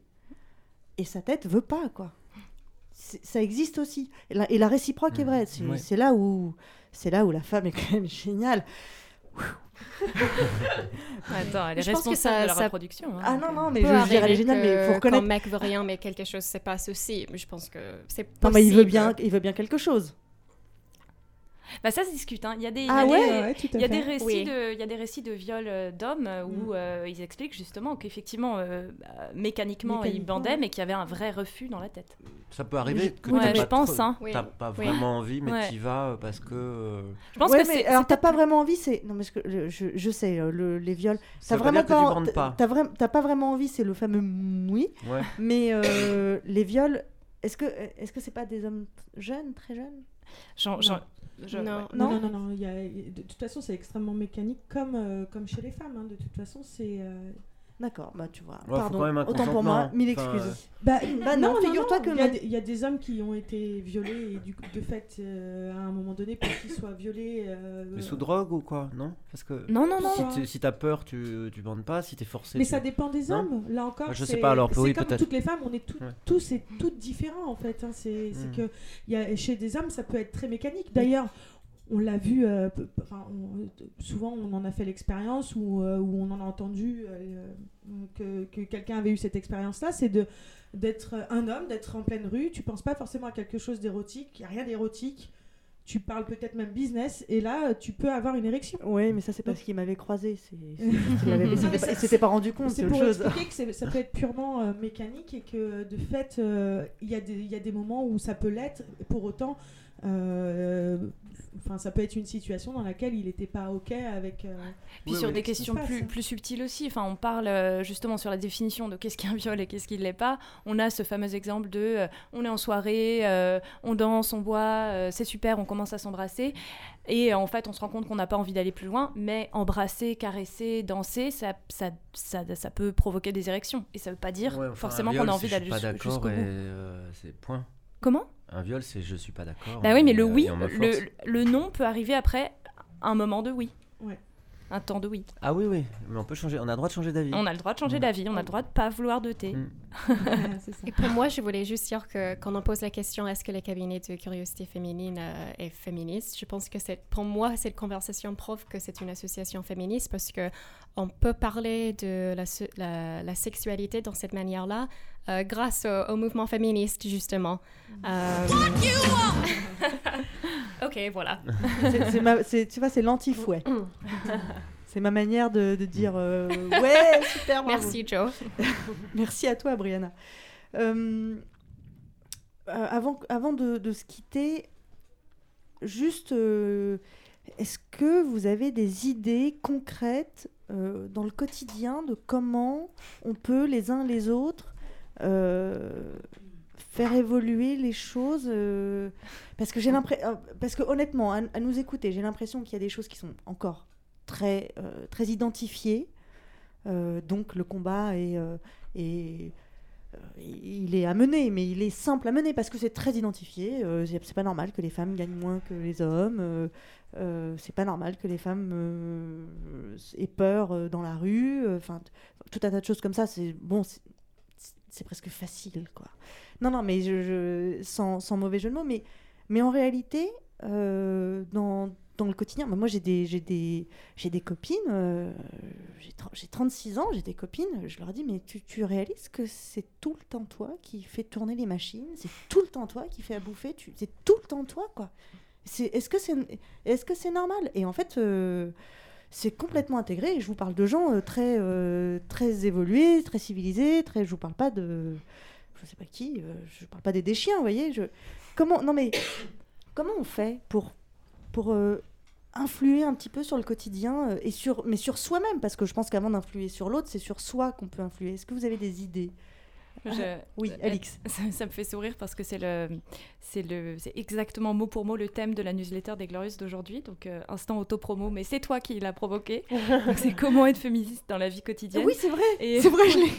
et sa tête veut pas quoi. Ça existe aussi, et la, et la réciproque est vraie. C'est Ouais. c'est là où c'est là où la femme est quand même géniale. Attends, elle est Je pense que responsable ça- de la ça- reproduction. hein, Ah non, non, mais je, dirais, elle est géniale, mais faut reconnaître. Quand mec veut rien, mais quelque chose se passe aussi. Je pense que c'est Non, mais il veut possible. bien, il veut bien quelque chose. Bah ça se discute. hein. Il y a des, il y Ah des- ouais il y a des récits Oui. de, il y a des récits de viols euh, d'hommes euh, Mm. où euh, ils expliquent justement qu'effectivement euh, bah, mécaniquement, ils bandaient, ouais. mais qu'il y avait un vrai refus dans la tête. Ça peut arriver que Ouais, t'as je pense, hein. T'as pas Oui. vraiment envie, mais Ouais. t'y vas parce que. Je pense Ouais, que mais c'est- alors t'as pas vraiment envie, c'est non mais je, je- je sais le- les viols, Ça t'as pas vraiment dire que tu en- bandes pas. t'as vraiment t'as pas vraiment envie, c'est le fameux oui. Mais les viols, est-ce que est-ce que c'est pas des hommes jeunes, très jeunes? J'en- je- Non. ouais. Non, non, non, non. il y a- de toute façon, c'est extrêmement mécanique, comme, euh, comme chez les femmes. hein. De toute façon, c'est. euh, D'accord, bah tu vois. Pardon, autant pour moi, mille Enfin, excuses. euh, Bah, Bah non, figure-toi que il y, a non. des- il y a des hommes qui ont été violés et du, de fait, euh, à un moment donné, pour qu'ils soient violés. euh, Mais sous drogue ou quoi Non? Parce que. Non, non, non. Si t'as peur, tu, tu bandes pas. Si t'es forcé. Mais tu- ça dépend des Non hommes. Là encore, Ah, je sais c'est- pas, alors, c'est oui, comme peut-être. toutes les femmes, on est tout- Ouais. tous et toutes différents en fait. hein. C'est c'est Mm. que il y a, chez des hommes, ça peut être très mécanique. D'ailleurs, on l'a vu, euh, enfin, on- souvent on en a fait l'expérience ou euh, on en a entendu euh, que, que quelqu'un avait eu cette expérience-là, c'est de d'être un homme, d'être en pleine rue. Tu penses pas forcément à quelque chose d'érotique, il n'y a rien d'érotique. Tu parles peut-être même business et là tu peux avoir une érection. Oui, mais ça c'est parce qu'il m'avait croisé, c'est s'était pas- pas rendu compte, c'est autre pour chose. expliquer que ça peut être purement mécanique et que de fait, il y, a des- il y a des moments où ça peut l'être. Pour autant, enfin, ça peut être une situation dans laquelle il n'était pas ok avec. euh, Puis Ouais, sur ouais. des questions passe. plus, plus subtiles aussi, enfin, on parle euh, justement sur la définition de qu'est-ce qu'un viol et qu'est-ce qui ne l'est pas. On a ce fameux exemple de euh, on est en soirée, euh, on danse, on boit, euh, c'est super, on commence à s'embrasser. Et euh, en fait, on se rend compte qu'on n'a pas envie d'aller plus loin, mais embrasser, caresser, danser, ça, ça, ça, ça peut provoquer des érections. Et ça ne veut pas dire Ouais, enfin, forcément qu'on a envie je d'aller suis pas jus- d'accord jusqu'au et, bout. euh, c'est point. Comment? Un viol, c'est je suis pas d'accord. Bah oui, mais le euh, oui, le, le non peut arriver après un moment de oui. Ouais. Un temps de oui. Ah oui, oui, mais on peut changer. On a le droit de changer d'avis. On a le droit de changer Mm. d'avis, on a le droit de pas vouloir de thé. Et pour moi, je voulais juste dire que quand on pose la question est-ce que le cabinet de curiosité féminine euh, est féministe, je pense que c'est pour moi cette conversation prouve que c'est une association féministe parce que on peut parler de la, se- la- la sexualité dans cette manière-là euh, grâce au, au mouvement féministe justement. Euh, ok, voilà. C'est- ma- tu vois, c'est l'anti-fouet. c'est ma manière de, de dire euh, ouais, super. bravo. Merci, Joe. Merci à toi, Brianna. Euh, euh, avant avant de, de se quitter, juste, euh, est-ce que vous avez des idées concrètes euh, dans le quotidien de comment on peut les uns les autres euh, faire évoluer les choses euh, Parce que j'ai l'impression, parce que honnêtement, à, nous écouter, j'ai l'impression qu'il y a des choses qui sont encore très euh, très identifiées. Euh, donc le combat est, euh, est- euh, il est à mener, mais il est simple à mener parce que c'est très identifié. Euh, c'est pas normal que les femmes gagnent moins que les hommes. euh, euh, c'est pas normal que les femmes euh, aient peur euh, dans la rue. euh, Enfin, tout un tas de choses comme ça. C'est bon, c'est presque facile, quoi. Non, non, mais sans, mauvais jeu de mots, mais, en réalité, euh, dans, le quotidien, bah, moi j'ai des, copines, euh, j'ai tr- j'ai 36 ans, j'ai des copines, je leur dis, mais tu, réalises que c'est tout le temps toi qui fais tourner les machines, c'est tout le temps toi qui fais à bouffer, c'est tout le temps toi, quoi. Est-ce que c'est, normal? Et en fait, euh, c'est complètement intégré. Et je vous parle de gens très, très évolués, très civilisés. Très, je vous parle pas de, je sais pas qui. euh, je parle pas des déchiens, vous voyez. Je, comment, non mais, comment on fait pour, pour euh, influer un petit peu sur le quotidien euh, et sur, mais sur soi-même, parce que je pense qu'avant d'influer sur l'autre, c'est sur soi qu'on peut influer. Est-ce que vous avez des idées? Je- Oui, euh, Alix. Ça, ça me fait sourire parce que c'est le, c'est le, c'est exactement mot pour mot le thème de la newsletter des Glorieuses d'aujourd'hui. Donc euh, instant auto-promo, mais c'est toi qui l'as provoqué. Donc, c'est comment être féministe dans la vie quotidienne. Oui, c'est vrai. Et- C'est vrai, je l'ai.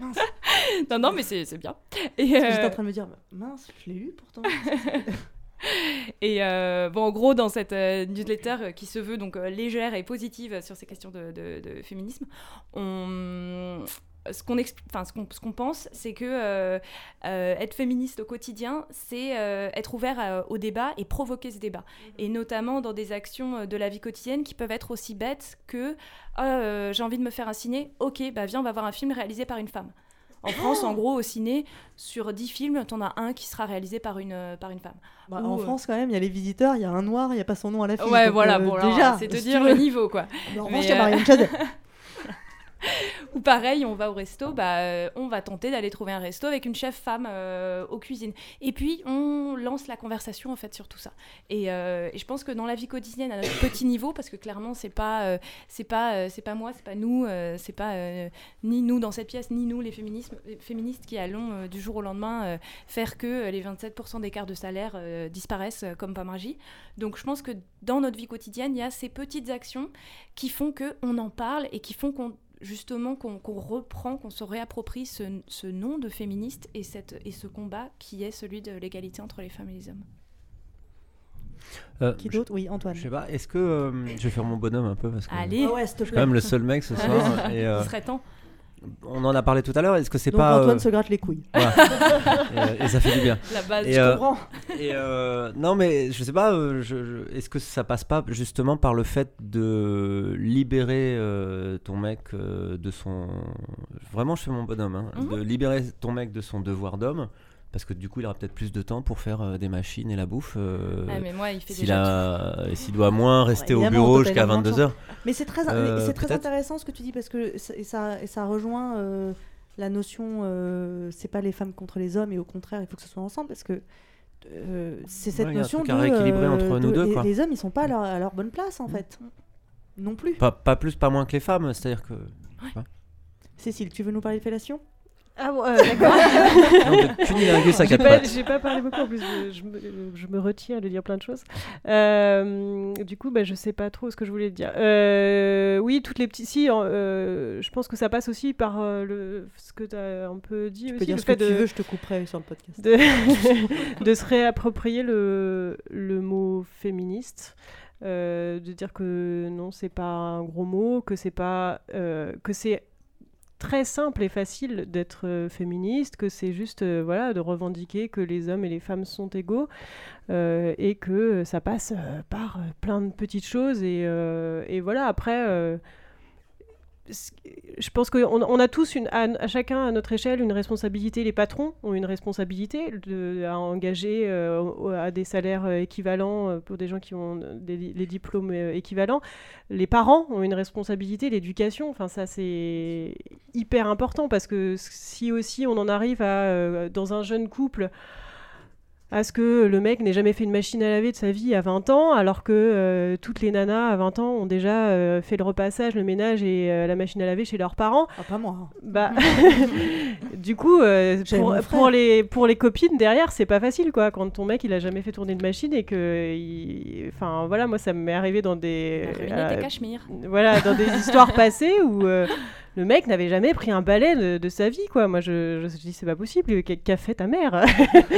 non, non, mais c'est, c'est bien. Et, J'étais euh, en train de me dire, mince, je l'ai lu pourtant. Et euh, bon, en gros, dans cette euh, newsletter euh, qui se veut donc euh, légère et positive sur ces questions de, de- de féminisme, on, ce qu'on expl- enfin, ce qu'on ce qu'on pense, c'est que euh, euh, être féministe au quotidien, c'est euh, être ouvert au débat et provoquer ce débat. Et notamment dans des actions de la vie quotidienne qui peuvent être aussi bêtes que Ah, j'ai envie de me faire un ciné, ok, bah viens, on va voir un film réalisé par une femme. En France, en gros, au ciné, sur 10 films, t'en as un qui sera réalisé par une, par une femme. Bah, Ou, en France, quand même, il y a les visiteurs, il y a un noir, il n'y a pas son nom à l'affiche. Ouais, voilà, bon, déjà, c'est te dire le niveau, quoi. En revanche, il y a Marianne. Ou pareil, on va au resto, bah, euh, on va tenter d'aller trouver un resto avec une chef femme euh, aux cuisines. Et puis, on lance la conversation, en fait, sur tout ça. Et, euh, et je pense que dans la vie quotidienne, à notre petit niveau, parce que clairement, c'est pas, c'est pas, c'est pas moi, c'est pas nous, c'est pas ni nous dans cette pièce, ni nous, les, féministes, qui allons du jour au lendemain faire que les 27% d'écart de salaire disparaissent comme par magie. Donc, je pense que dans notre vie quotidienne, il y a ces petites actions qui font que on en parle et qui font qu'on justement qu'on reprend, qu'on se réapproprie ce, ce nom de féministe et, cette, et ce combat qui est celui de l'égalité entre les femmes et les hommes. Euh, Qui d'autre? Oui, Antoine. Je sais pas, est-ce que. euh, je vais faire mon bonhomme un peu parce que. Allez. Ah ouais, quand même le seul mec ce soir. Et, euh, Il serait temps. On en a parlé tout à l'heure, est-ce que c'est Donc pas. Antoine euh, se gratte les couilles. et, euh, et ça fait du bien. La base, et, je euh, comprends. Et euh, non, mais je sais pas, je- je- est-ce que ça passe pas justement par le fait de libérer euh, ton mec euh, de son. Vraiment, je fais mon bonhomme, hein, Mhm. de libérer ton mec de son devoir d'homme. Parce que du coup, il aura peut-être plus de temps pour faire euh, des machines et la bouffe. euh, Ah, mais moi, il fait s'il a- et S'il doit moins rester au bureau jusqu'à énormément de 22h. chance. Mais c'est très, Euh, c'est très intéressant ce que tu dis parce que ça, et ça, et ça rejoint euh, la notion euh, c'est pas les femmes contre les hommes et au contraire il faut que ce soit ensemble parce que euh, c'est cette Ouais, notion de, à rééquilibrer euh, entre nous de- deux, les, quoi. les hommes ils sont pas à leur, à leur bonne place en fait non plus. Pas, pas plus, pas moins que les femmes, c'est-à-dire que. je sais pas. Cécile, tu veux nous parler de fellation? Ah bon, euh, d'accord. Cunilingus à J'ai quatre pas- pattes. J'ai pas parlé beaucoup en plus, je, je me, je me retiens de dire plein de choses. Euh, du coup, bah, je sais pas trop ce que je voulais dire. Euh, oui, toutes les petites. Si, euh, je pense que ça passe aussi par le, ce que tu as un peu dit Tu aussi. peux dire le ce que fait tu de- veux, je te couperai sur le podcast. De, de se réapproprier le, le mot féministe. euh, de dire que non, c'est pas un gros mot, que c'est pas euh, que c'est très simple et facile d'être euh, féministe, que c'est juste euh, voilà de revendiquer que les hommes et les femmes sont égaux euh, et que ça passe par plein de petites choses et, voilà après je pense qu'on on a tous à, chacun à notre échelle une responsabilité. Les patrons ont une responsabilité à engager euh, à des salaires euh, équivalents euh, pour des gens qui ont des, les diplômes équivalents. Les parents ont une responsabilité, l'éducation. Enfin, ça c'est hyper important parce que si aussi on en arrive à dans un jeune couple à ce que le mec n'ait jamais fait une machine à laver de sa vie à 20 ans, alors que euh, toutes les nanas à 20 ans ont déjà euh, fait le repassage, le ménage et euh, la machine à laver chez leurs parents. Ah, pas moi. Bah, du coup, euh, pour, les, pour les copines derrière, c'est pas facile, quoi. Quand ton mec, il a jamais fait tourner de machine et que. il- Enfin, voilà, moi, ça m'est arrivé dans des. euh. Voilà, dans des histoires passées où. Euh, le mec n'avait jamais pris un balai de, de sa vie, quoi. Moi, je, je, je dis, c'est pas possible. Qu'a fait ta mère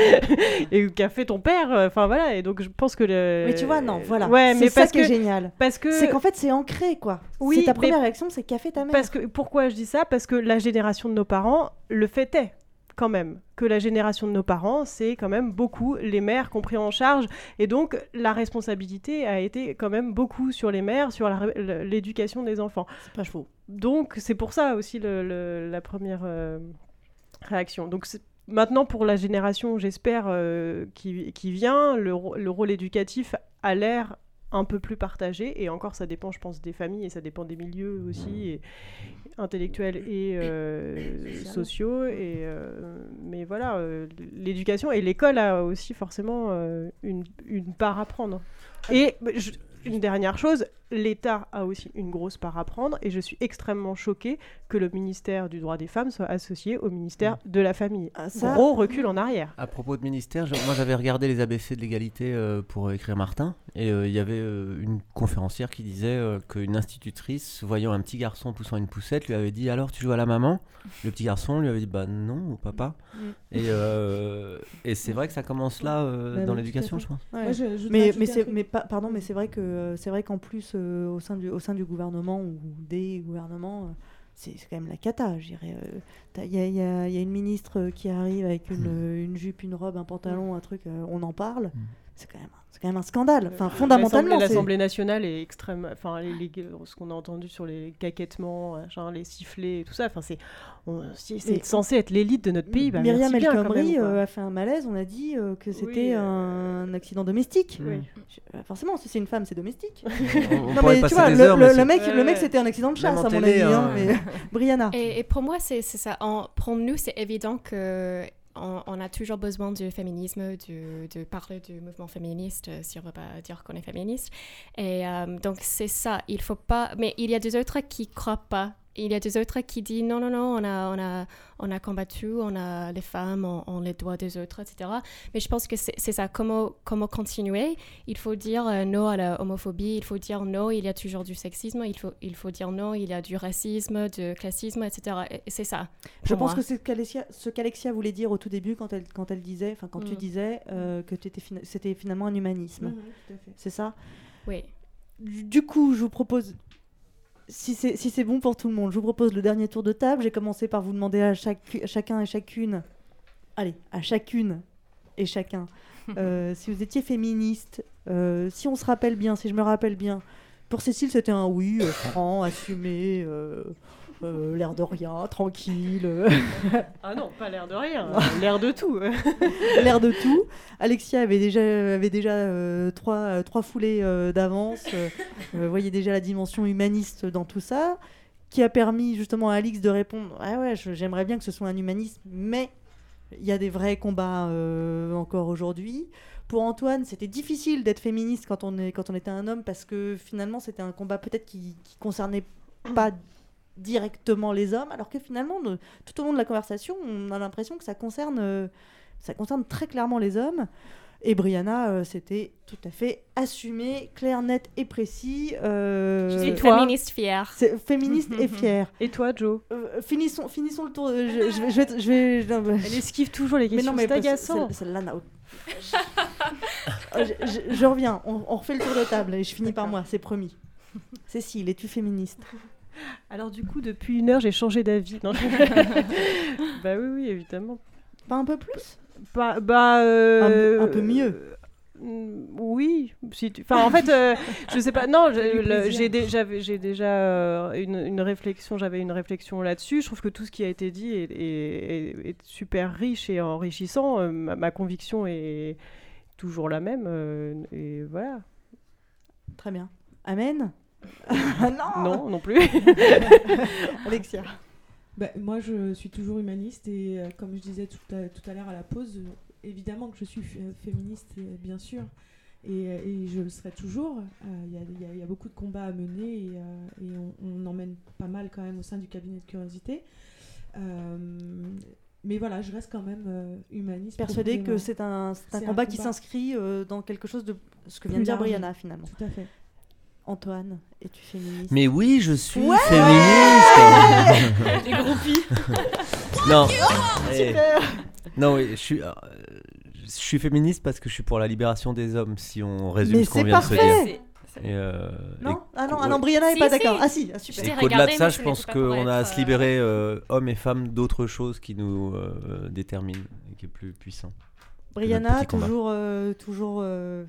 Et qu'a fait ton père Enfin, voilà. Et donc, je pense que le. Mais tu vois, non, voilà. Ouais, c'est ça parce qui est génial. Parce que. C'est qu'en fait, c'est ancré, quoi. Oui, c'est ta première réaction, c'est qu'a fait ta mère. Parce que pourquoi je dis ça? Parce que la génération de nos parents le fêtait quand même. Que la génération de nos parents, c'est quand même beaucoup les mères qui ont pris en charge. Et donc, la responsabilité a été quand même beaucoup sur les mères, sur l'éducation des enfants. C'est pas faux. Donc, c'est pour ça aussi le- le- la première euh, réaction. Donc, maintenant, pour la génération, j'espère, euh, qui, qui vient, le, rôle éducatif a l'air un peu plus partagé. Et encore, ça dépend, je pense, des familles et ça dépend des milieux aussi, et, intellectuels et euh, sociaux. Et, mais voilà, l'éducation et l'école a aussi forcément une, une part à prendre. Et bah, je- une dernière chose, l'État a aussi une grosse part à prendre et je suis extrêmement choquée que le ministère du droit des femmes soit associé au ministère de la famille. ça- Gros recul en arrière. À propos de ministère, je- moi j'avais regardé les ABC de l'égalité euh, pour euh, écrire Martin, et euh, il y avait euh, une conférencière qui disait euh, qu'une institutrice, voyant un petit garçon poussant une poussette, lui avait dit Alors tu joues à la maman? Le petit garçon lui avait dit Bah non, au papa. Mm. Et, euh, et c'est vrai que ça commence là euh, Bah dans l'éducation, je pense. Ouais. Moi, je- je voudrais mais mais mais pardon mais c'est vrai que euh, c'est vrai qu'en plus euh, au sein du au sein du gouvernement ou des gouvernements euh, c'est quand même la cata je dirais. Euh, il y, a, il y y a une ministre euh, qui arrive avec une, euh, une jupe une robe un pantalon un truc euh, on en parle. C'est quand même c'est quand même un scandale enfin fondamentalement L'Assemblée- nationale est extrême. Enfin, les- les- ce qu'on a entendu sur les caquettements, machin, les sifflets, et tout ça. Enfin, c'est censé être l'élite de notre pays. Bah, Myriam El Khomri euh, a fait un malaise on a dit euh, que c'était Oui, euh, un accident domestique Oui. Je- euh, forcément si c'est une femme c'est domestique on non mais tu vois le, heures, le- mais le c'est- mec le mec c'était un accident de chasse à mon télé, avis hein, hein, mais Brianna Et, et pour moi, c'est c'est ça. En- pour nous, c'est évident que on, a toujours besoin du féminisme, de parler du mouvement féministe, euh, si on veut pas dire qu'on est féministe. Et euh, donc c'est ça. Il faut pas. Mais il y a des autres qui croient pas. Il y a des autres qui disent non, non, non, on a, on a, on a combattu, on a les femmes, on, on les doit des autres, etc. Mais je pense que c'est ça. Comment, comment continuer? Il faut dire euh, non à la homophobie, il faut dire non, il y a toujours du sexisme, il faut, il faut dire non, il y a du racisme, du classisme, etc. Et c'est ça. Je pense moi. que c'est ce qu'Alexia, voulait dire au tout début quand elle, quand elle disait, enfin quand tu Mm. disais euh, que fina- c'était finalement un humanisme. Fait. C'est ça? Oui. Du coup, je vous propose, si c'est si c'est bon pour tout le monde, je vous propose le dernier tour de table. J'ai commencé par vous demander à, chaque, à chacun et chacune, allez, à chacune et chacun, euh, si vous étiez féministe, euh, si on se rappelle bien, si je me rappelle bien. Pour Cécile, c'était un oui, euh, franc, assumé, euh, l'air de rien, tranquille. Ah non, pas l'air de rien, l'air de tout. l'air de tout. Alexia avait déjà, avait déjà euh, trois, euh, trois foulées euh, d'avance. voyait déjà la dimension humaniste dans tout ça, qui a permis justement à Alix de répondre Ah ouais, j'aimerais bien que ce soit un humanisme, mais il y a des vrais combats encore aujourd'hui. Pour Antoine, c'était difficile d'être féministe quand on, est, quand on était un homme parce que finalement, c'était un combat peut-être qui, qui concernait pas directement les hommes, alors que finalement, de- tout au long de la conversation, on a l'impression que ça concerne, euh, ça concerne très clairement les hommes. Et Brianna, euh, c'était tout à fait assumé, clair, net et précis. euh, Je suis Et toi féministe fière. C'est féministe et fière. Et toi, Joe? Euh, finissons, finissons le tour. euh, je, je vais, je vais, je vais- non, bah, Elle esquive toujours les mais questions, non, mais c'est parce- agaçant. celle- Celle-là n'a aucun- Euh, je, je- je reviens, on, on refait le tour de table et je finis par moi, c'est promis. Cécile, es-tu féministe? Alors du coup, depuis une heure, j'ai changé d'avis. Bah oui, oui, évidemment. Pas un peu plus? Pas, bah, euh, Un- un peu mieux. Mm, Oui, si tu- enfin en fait, euh, je sais pas. Non, j'ai dé- déjà euh, une, une réflexion. J'avais une réflexion là-dessus. Je trouve que tout ce qui a été dit est, est- est- est super riche et enrichissant. Euh, ma, ma conviction est toujours la même. euh, et voilà. Très bien. Amen non Non, non plus. Alexia. Bah, moi, je suis toujours humaniste et euh, comme je disais tout à, tout à l'heure à la pause, euh, évidemment que je suis féministe, euh, bien sûr, et, et je le serai toujours. Euh, Il y, a- y y beaucoup de combats à mener et, euh, et on, on en mène pas mal quand même au sein du cabinet de curiosité. Euh, mais voilà, je reste quand même euh, humaniste. Persuadée que c'est un, c'est un C'est combat qui s'inscrit euh, dans quelque chose de ce que vient de dire. Brianna finalement. Tout à fait. Antoine, es-tu féministe? Mais oui, je suis Ouais féministe. Les groupies. non. Ah, Eh. super. Non, oui, je suis, euh, je suis féministe parce que je suis pour la libération des hommes, si on résume Mais ce qu'on c'est vient de se parfait. dire. Et, euh, Non et- Ah non, ah Brianna n'est Si, pas si. d'accord. Ah si, ah, super. Regardé, de ça, je pense qu'on a à se libérer, euh, hommes et femmes, d'autres choses qui nous euh, déterminent et qui est plus puissant. Brianna, toujours, euh, toujours, euh,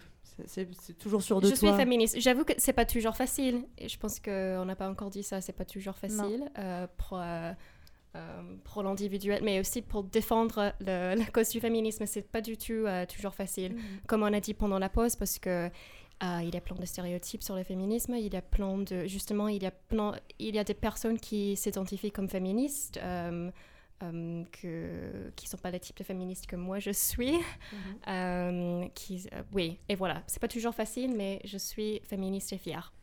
c'est- toujours sur de Je suis toi. féministe. J'avoue que c'est pas toujours facile. Et je pense qu'on n'a pas encore dit ça. C'est pas toujours facile euh, pour, euh, euh, pour l'individuel, mais aussi pour défendre le- la cause du féminisme. C'est pas du tout euh, toujours facile. Mhm. Comme on a dit pendant la pause, parce que euh, il y a plein de stéréotypes sur le féminisme. Il y a plein de justement, il y a plein, il y a des personnes qui s'identifient comme féministes. Euh, que, qui sont pas le type de féministes que moi je suis. Euh, qui, euh, oui, et voilà. C'est pas toujours facile, mais je suis féministe et fière.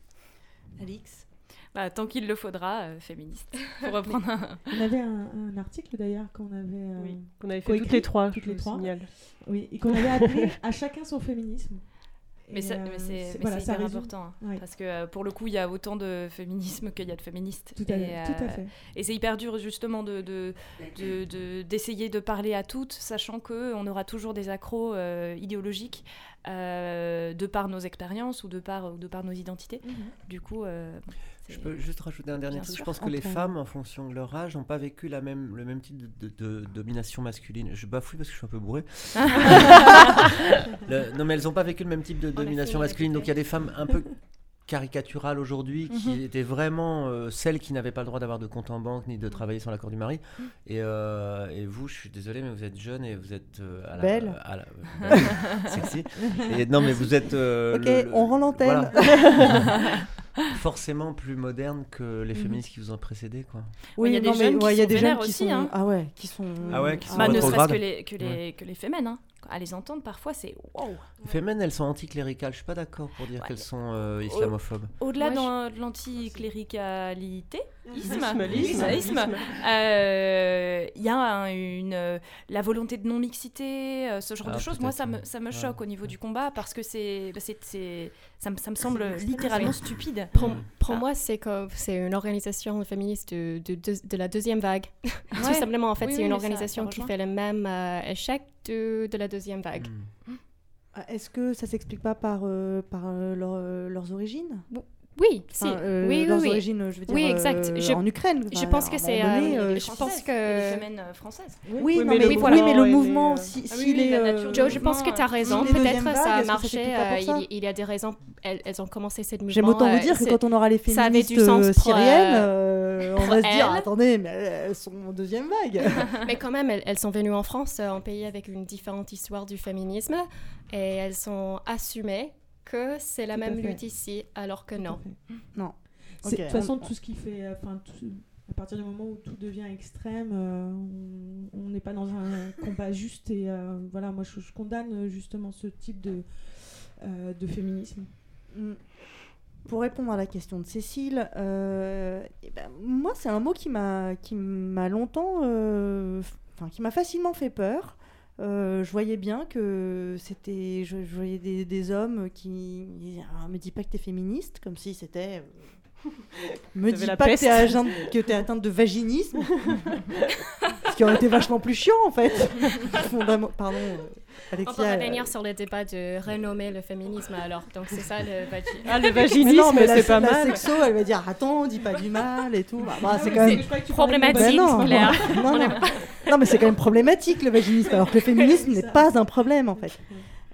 Alix? Bah, tant qu'il le faudra, euh, féministe. Pour reprendre un... On avait un, un article d'ailleurs qu'on avait, euh, Oui, qu'on avait fait toutes les trois, toutes je les le trois. signale. Oui, et qu'on avait appelé à chacun son féminisme. Mais Et, c'est euh, mais c'est- mais voilà, ça hyper résume. important. hein, Ouais. Parce que euh, pour le coup, il y a autant de féminisme qu'il y a de féministes. Tout à- et, tout à fait. Et c'est hyper dur justement de, de, de- de- d'essayer de, parler à toutes, sachant qu'on aura toujours des accros euh, idéologiques euh, de par nos expériences ou de par, ou de par nos identités. Mhm. Du coup, euh, Je peux juste rajouter un dernier Bien truc. sûr, je pense que les femmes, en fonction de leur âge, n'ont pas vécu la même, le même type de, de- de domination masculine. Je bafouille parce que je suis un peu bourré. Le- non, mais elles n'ont pas vécu le même type de domination masculine. Donc il y a des femmes un peu caricaturales aujourd'hui qui Mhm. étaient vraiment euh, celles qui n'avaient pas le droit d'avoir de compte en banque ni de travailler sans l'accord du mari. Mhm. Et, euh, et vous, je suis désolé, mais vous êtes jeune et vous êtes euh, à la, Belle. à la- belle, sexy. Et non, mais vous êtes. euh, Ok, le- le- on rend l'antenne. voilà. Forcément plus moderne que les Mhm. féministes qui vous ont précédé, quoi. Oui, il y a des non, jeunes qui ouais, il y a sont des jeunes vénères qui aussi, sont hein. ah ouais, qui sont Ah ouais, qui sont bah, ne serait-ce que les, que les, Ouais. que les fémènes. hein. À les entendre, parfois, c'est wow. Les féminines, elles sont anticléricales. Je suis pas d'accord pour dire qu'elles sont euh, islamophobes. Au-delà de l'anticléricalité, isme, Isme, isme, isme. euh, il y a un- une, la volonté de non-mixité, euh, ce genre Ah, de choses. Moi, ça me, ça me Ouais. choque au niveau du combat parce que c'est, bah, c'est, c'est- ça, me, ça me semble littéralement stupide. Pour, pour moi, c'est comme c'est une organisation féministe de, de, de- de la deuxième vague. Tout simplement, en fait, Oui, c'est oui, une ça- organisation qui fait le même euh, échec de, de la deuxième vague. Est-ce que ça s'explique pas par, euh, par euh, leur- leurs origines? Oui, si. Euh, oui, oui, leurs oui. origines, je veux dire, Oui, exact. euh, Je- en Ukraine. Je pense que c'est. euh, euh, je pense que. Les euh, françaises. Oui, Oui, non, mais mais, le oui, mouvement mais le est- mouvement, si, Ah si oui, les, Joe, je pense que tu as raison. Peut-être ça a marché. euh, ça il, il y a des raisons. Elles, elles ont commencé cette mouvement. J'aime autant vous dire que quand on aura les féministes syriennes, on va se dire attendez, mais elles sont en deuxième vague. Mais quand même, elles, sont venues en France, un pays avec une différente histoire du féminisme, et elles ont assumé que c'est la Tout même lutte ici, alors que non. non. De toute on- façon, tout ce qui fait. euh, Enfin, tout- à partir du moment où tout devient extrême, euh, on- n'est pas dans un combat juste. Et euh, voilà, moi, je, je condamne justement ce type de, euh, de féminisme. Mm. Pour répondre à la question de Cécile, euh, eh ben, moi c'est un mot qui m'a qui m'a longtemps, euh, enfin qui m'a facilement fait peur. Euh, je voyais bien que c'était, je, voyais des, hommes qui Ah, me dis pas que t'es féministe, comme si c'était. me dis la pas que peste. t'es atteinte, que t'es atteinte de vaginisme. Ce qui aurait été vachement plus chiant en fait. Pardon, euh, On peut euh, revenir sur le débat de renommer le féminisme alors. Donc c'est ça le vagi- Ah, le Mais vaginisme, non, mais la, c'est pas la mal. sexo, elle va dire attends, dis pas du mal et tout. Bah, bah, c'est mais quand même problématique, Bah non, Claire. non, On non. est- Non, mais c'est quand même problématique le vaginisme, alors que le féminisme n'est pas un problème en fait.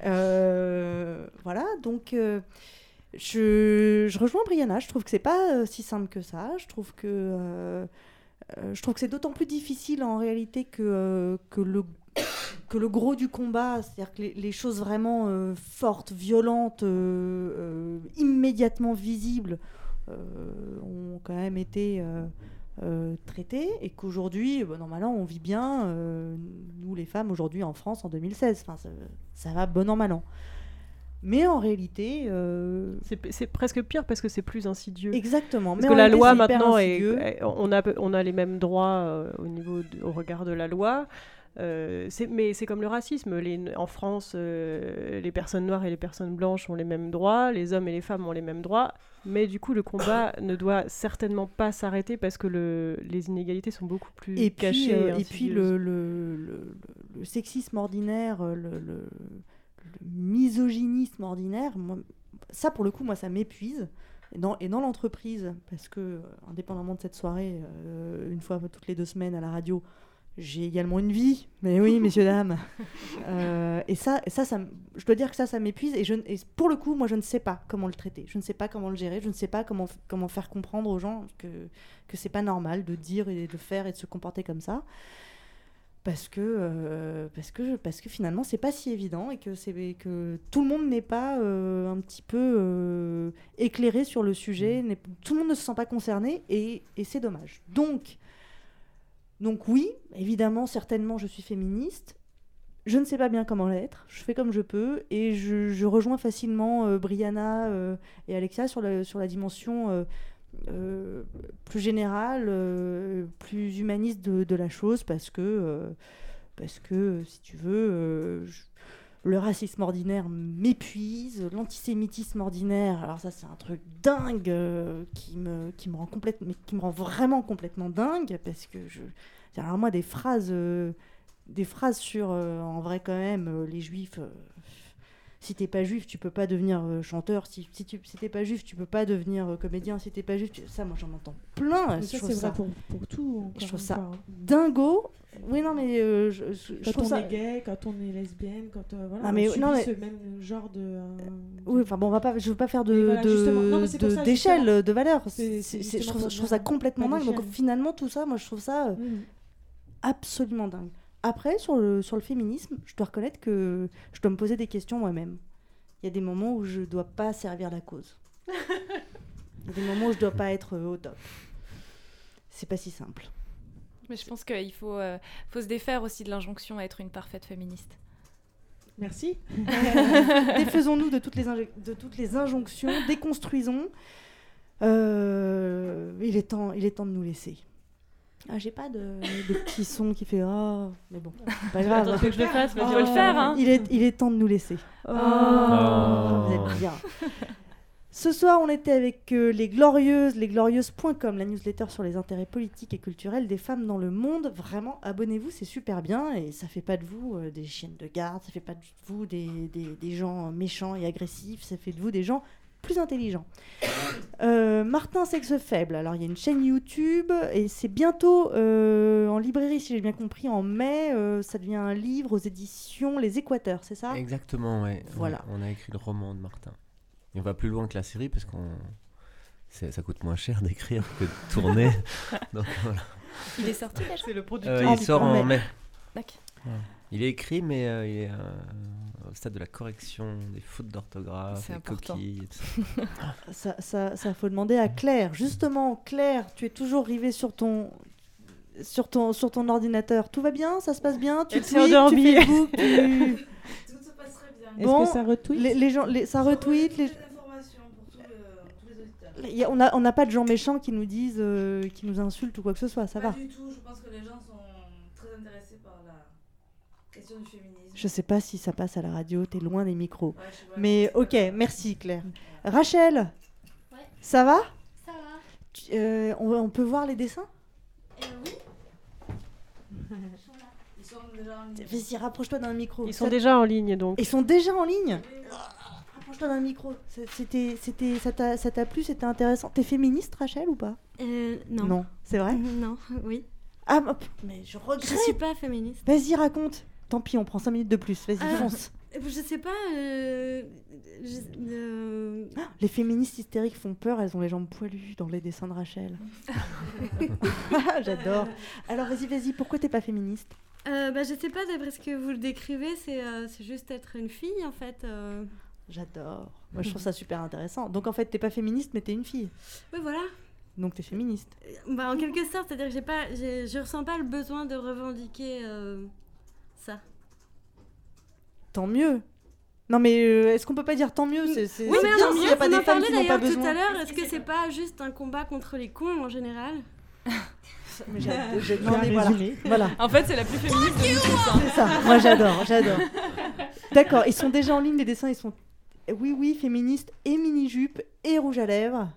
Euh, voilà, donc euh, je, rejoins Brianna. Je trouve que c'est pas euh, si simple que ça. Je trouve que euh, euh, je que c'est d'autant plus difficile en réalité que que le que le gros du combat, c'est-à-dire que les, choses vraiment fortes, violentes, immédiatement visibles, ont quand même été euh, traité et qu'aujourd'hui, bon, normalement, on vit bien, nous les femmes, aujourd'hui en France en 2016. Enfin, ça, ça va bon an, mal an. Mais en réalité. euh, C'est presque pire parce que c'est plus insidieux. Exactement. Parce Mais que la loi maintenant est, on a on a les mêmes droits euh, au niveau de- au regard de la loi. Euh, mais c'est comme le racisme. Les- en France, les personnes noires et les personnes blanches ont les mêmes droits, les hommes et les femmes ont les mêmes droits. Mais du coup, le combat ne doit certainement pas s'arrêter parce que le, les inégalités sont beaucoup plus et cachées. et et puis le, le, le- le sexisme ordinaire, le, le- misogynisme ordinaire, moi, ça pour le coup, moi, ça m'épuise. Et dans, et dans l'entreprise, parce que, euh, indépendamment de cette soirée, euh, une fois toutes les deux semaines à la radio, j'ai également une vie. Mais oui, messieurs, dames. Euh, et ça, et ça, ça, je dois dire que ça, ça m'épuise. Et, je, n- et pour le coup, moi, je ne sais pas comment le traiter. Je ne sais pas comment le gérer. Je ne sais pas comment, comment faire comprendre aux gens que, que c'est pas normal de dire et de faire et de se comporter comme ça. Parce que, euh, parce que, parce que finalement, c'est pas si évident et que, c'est, que tout le monde n'est pas euh, un petit peu euh, éclairé sur le sujet. n'est- Tout le monde ne se sent pas concerné et, et c'est dommage. Donc, donc oui, évidemment, certainement, je suis féministe. Je ne sais pas bien comment l'être. Je fais comme je peux et je, je rejoins facilement euh, Brianna et Alexia sur la, sur la dimension euh, plus générale, euh, plus humaniste de, la chose parce que, euh, parce que si tu veux, euh, le racisme ordinaire m'épuise, l'antisémitisme ordinaire, alors ça c'est un truc dingue qui, me, qui, me rend complète- mais qui me rend vraiment complètement dingue parce que je... Alors moi des phrases, des phrases sur, en vrai quand même, les juifs... si t'es pas juif, tu peux pas devenir euh, chanteur. Si, si tu si t'es pas juif, tu peux pas devenir euh, comédien. Si t'es pas juif, tu- ça, moi j'en entends plein. Mais Je ça, trouve ça- vrai pour, pour tout. encore je trouve ça dingo. Oui, non, mais euh, je, je- je Quand trouve on ça. est gay, quand on est lesbienne, quand euh, voilà, Ah, mais- on non, mais- ce même genre de. Oui, enfin bon, on va pas, je veux pas faire de, voilà, d'échelle, de valeur. Je, trouve, je trouve ça complètement dingue. Donc finalement, tout ça, moi, je trouve ça Mhm. absolument dingue. Après, sur le, sur le féminisme, je dois reconnaître que je dois me poser des questions moi-même. Il y a des moments où je dois pas servir la cause. Il y a des moments où je dois pas être euh, au top. C'est pas si simple. Mais je pense qu'il faut, euh, faut se défaire aussi de l'injonction à être une parfaite féministe. Merci. Défaisons-nous de, toutes les de toutes les injonctions, déconstruisons. Euh, il, est temps, il est temps de nous laisser. Ah, j'ai pas de, de petit son qui fait oh, mais bon, c'est pas grave. Attends, que je le fasse Vas-y, Oh, on va le faire, hein. Il est, il est temps de nous laisser. Oh. Vous êtes bien. Ce soir, on était avec euh, les Glorieuses, lesglorieuses.com, la newsletter sur les intérêts politiques et culturels des femmes dans le monde. Vraiment, abonnez-vous, c'est super bien et ça fait pas de vous euh, des chiennes de garde, ça fait pas de vous des, des- des gens méchants et agressifs, ça fait de vous des gens plus intelligents. Euh, Martin Sexe Faible, alors il y a une chaîne YouTube et c'est bientôt euh, en librairie, si j'ai bien compris, en mai. euh, ça devient un livre aux éditions Les Équateurs, c'est ça? Exactement, ouais. Voilà. Ouais, on a écrit le roman de Martin. Et on va plus loin que la série parce qu'on c'est- ça coûte moins cher d'écrire que de tourner. Donc voilà. Il est sorti déjà C'est le Euh, il sort en mai. D'accord. Ouais. Il est écrit, mais euh, il est euh, au stade de la correction des fautes d'orthographe, des important. coquilles. et tout ça. Ça, ça, ça faut demander à Claire. Justement, Claire, tu es toujours rivée sur ton, sur ton, sur ton ordinateur. Tout va bien? Ça se passe bien? Tu tweets, tu. Facebook tu- Tout se passe très bien. Est-ce Bon, que ça retweet? les, les gens, les, ça retweet. Les... Euh, a- on n'a on n'a pas de gens méchants qui nous disent, euh, qui nous insultent ou quoi que ce soit. Ça Pas va. du tout, je pense que les gens sont très intéressés par la question du féminisme. Je sais pas si ça passe à la radio. T'es loin des micros. Ouais. Mais ok, merci Claire. Rachel, ça va Ça va Tu- euh, on, on peut voir les dessins Ils sont déjà en ligne. Vas-y, rapproche-toi d'un micro. Ils sont Ça- déjà en ligne donc. Ils sont déjà en ligne Rapproche-toi d'un micro. C'était, c'était, ça t'a, ça t'a plu, c'était intéressant. T'es féministe, Rachel, ou pas Euh, non. Non, c'est vrai Non, oui. Ah, hop, mais je regrette. Je suis pas féministe. Vas-y, raconte. Tant pis, on prend 5 minutes de plus. Vas-y, Ah, fonce. Je sais pas. euh, je- euh, Les féministes hystériques font peur, elles ont les jambes poilues dans les dessins de Rachel. J'adore. Alors, vas-y, vas-y, pourquoi t'es pas féministe? Euh, bah, je sais pas, d'après ce que vous le décrivez, c'est euh, juste être une fille en fait. euh. J'adore. Moi, je trouve ça super intéressant. Donc, en fait, t'es pas féministe, mais t'es une fille. Oui, voilà. Donc t'es féministe. Bah, en quelque sorte, c'est-à-dire que j'ai pas, je ressens pas le besoin de revendiquer euh, ça. Tant mieux. Non mais euh, est-ce qu'on peut pas dire tant mieux? C'est c'est- Oui, c'est mais bien tant mieux. y a pas on des en femmes parlait qui n'ont pas d'ailleurs tout besoin. à l'heure. Est-ce que c'est pas juste un combat contre les cons en général? Mais j'adore- j'ai- Bien non, mais voilà. résumé. voilà. En fait, c'est la plus féministe de nous tous, hein. C'est ça. Moi j'adore, j'adore. D'accord, ils sont déjà en ligne les dessins, ils sont oui oui féministes et mini jupe et rouge à lèvres.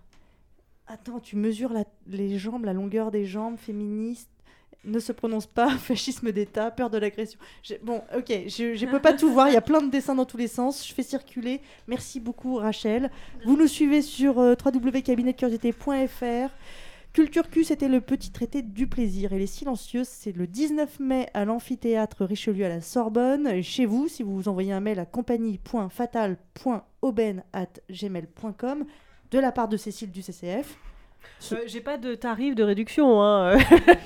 Attends, tu mesures la- les jambes, la longueur des jambes, féministe. Ne se prononce pas, fascisme d'État, peur de l'agression. Bon, ok, je ne peux pas tout voir, il y a plein de dessins dans tous les sens, je fais circuler. Merci beaucoup Rachel. Vous nous suivez sur euh, www.cabinetdecuriosité.fr. Culture Q, c'était le petit traité du plaisir. Et les silencieuses, c'est le 19 mai à l'amphithéâtre Richelieu à la Sorbonne. Chez vous, si vous vous envoyez un mail à compagnie.fatale.aubaine.gmail.com de la part de Cécile du CCF. Euh, J'ai pas de tarif de réduction hein,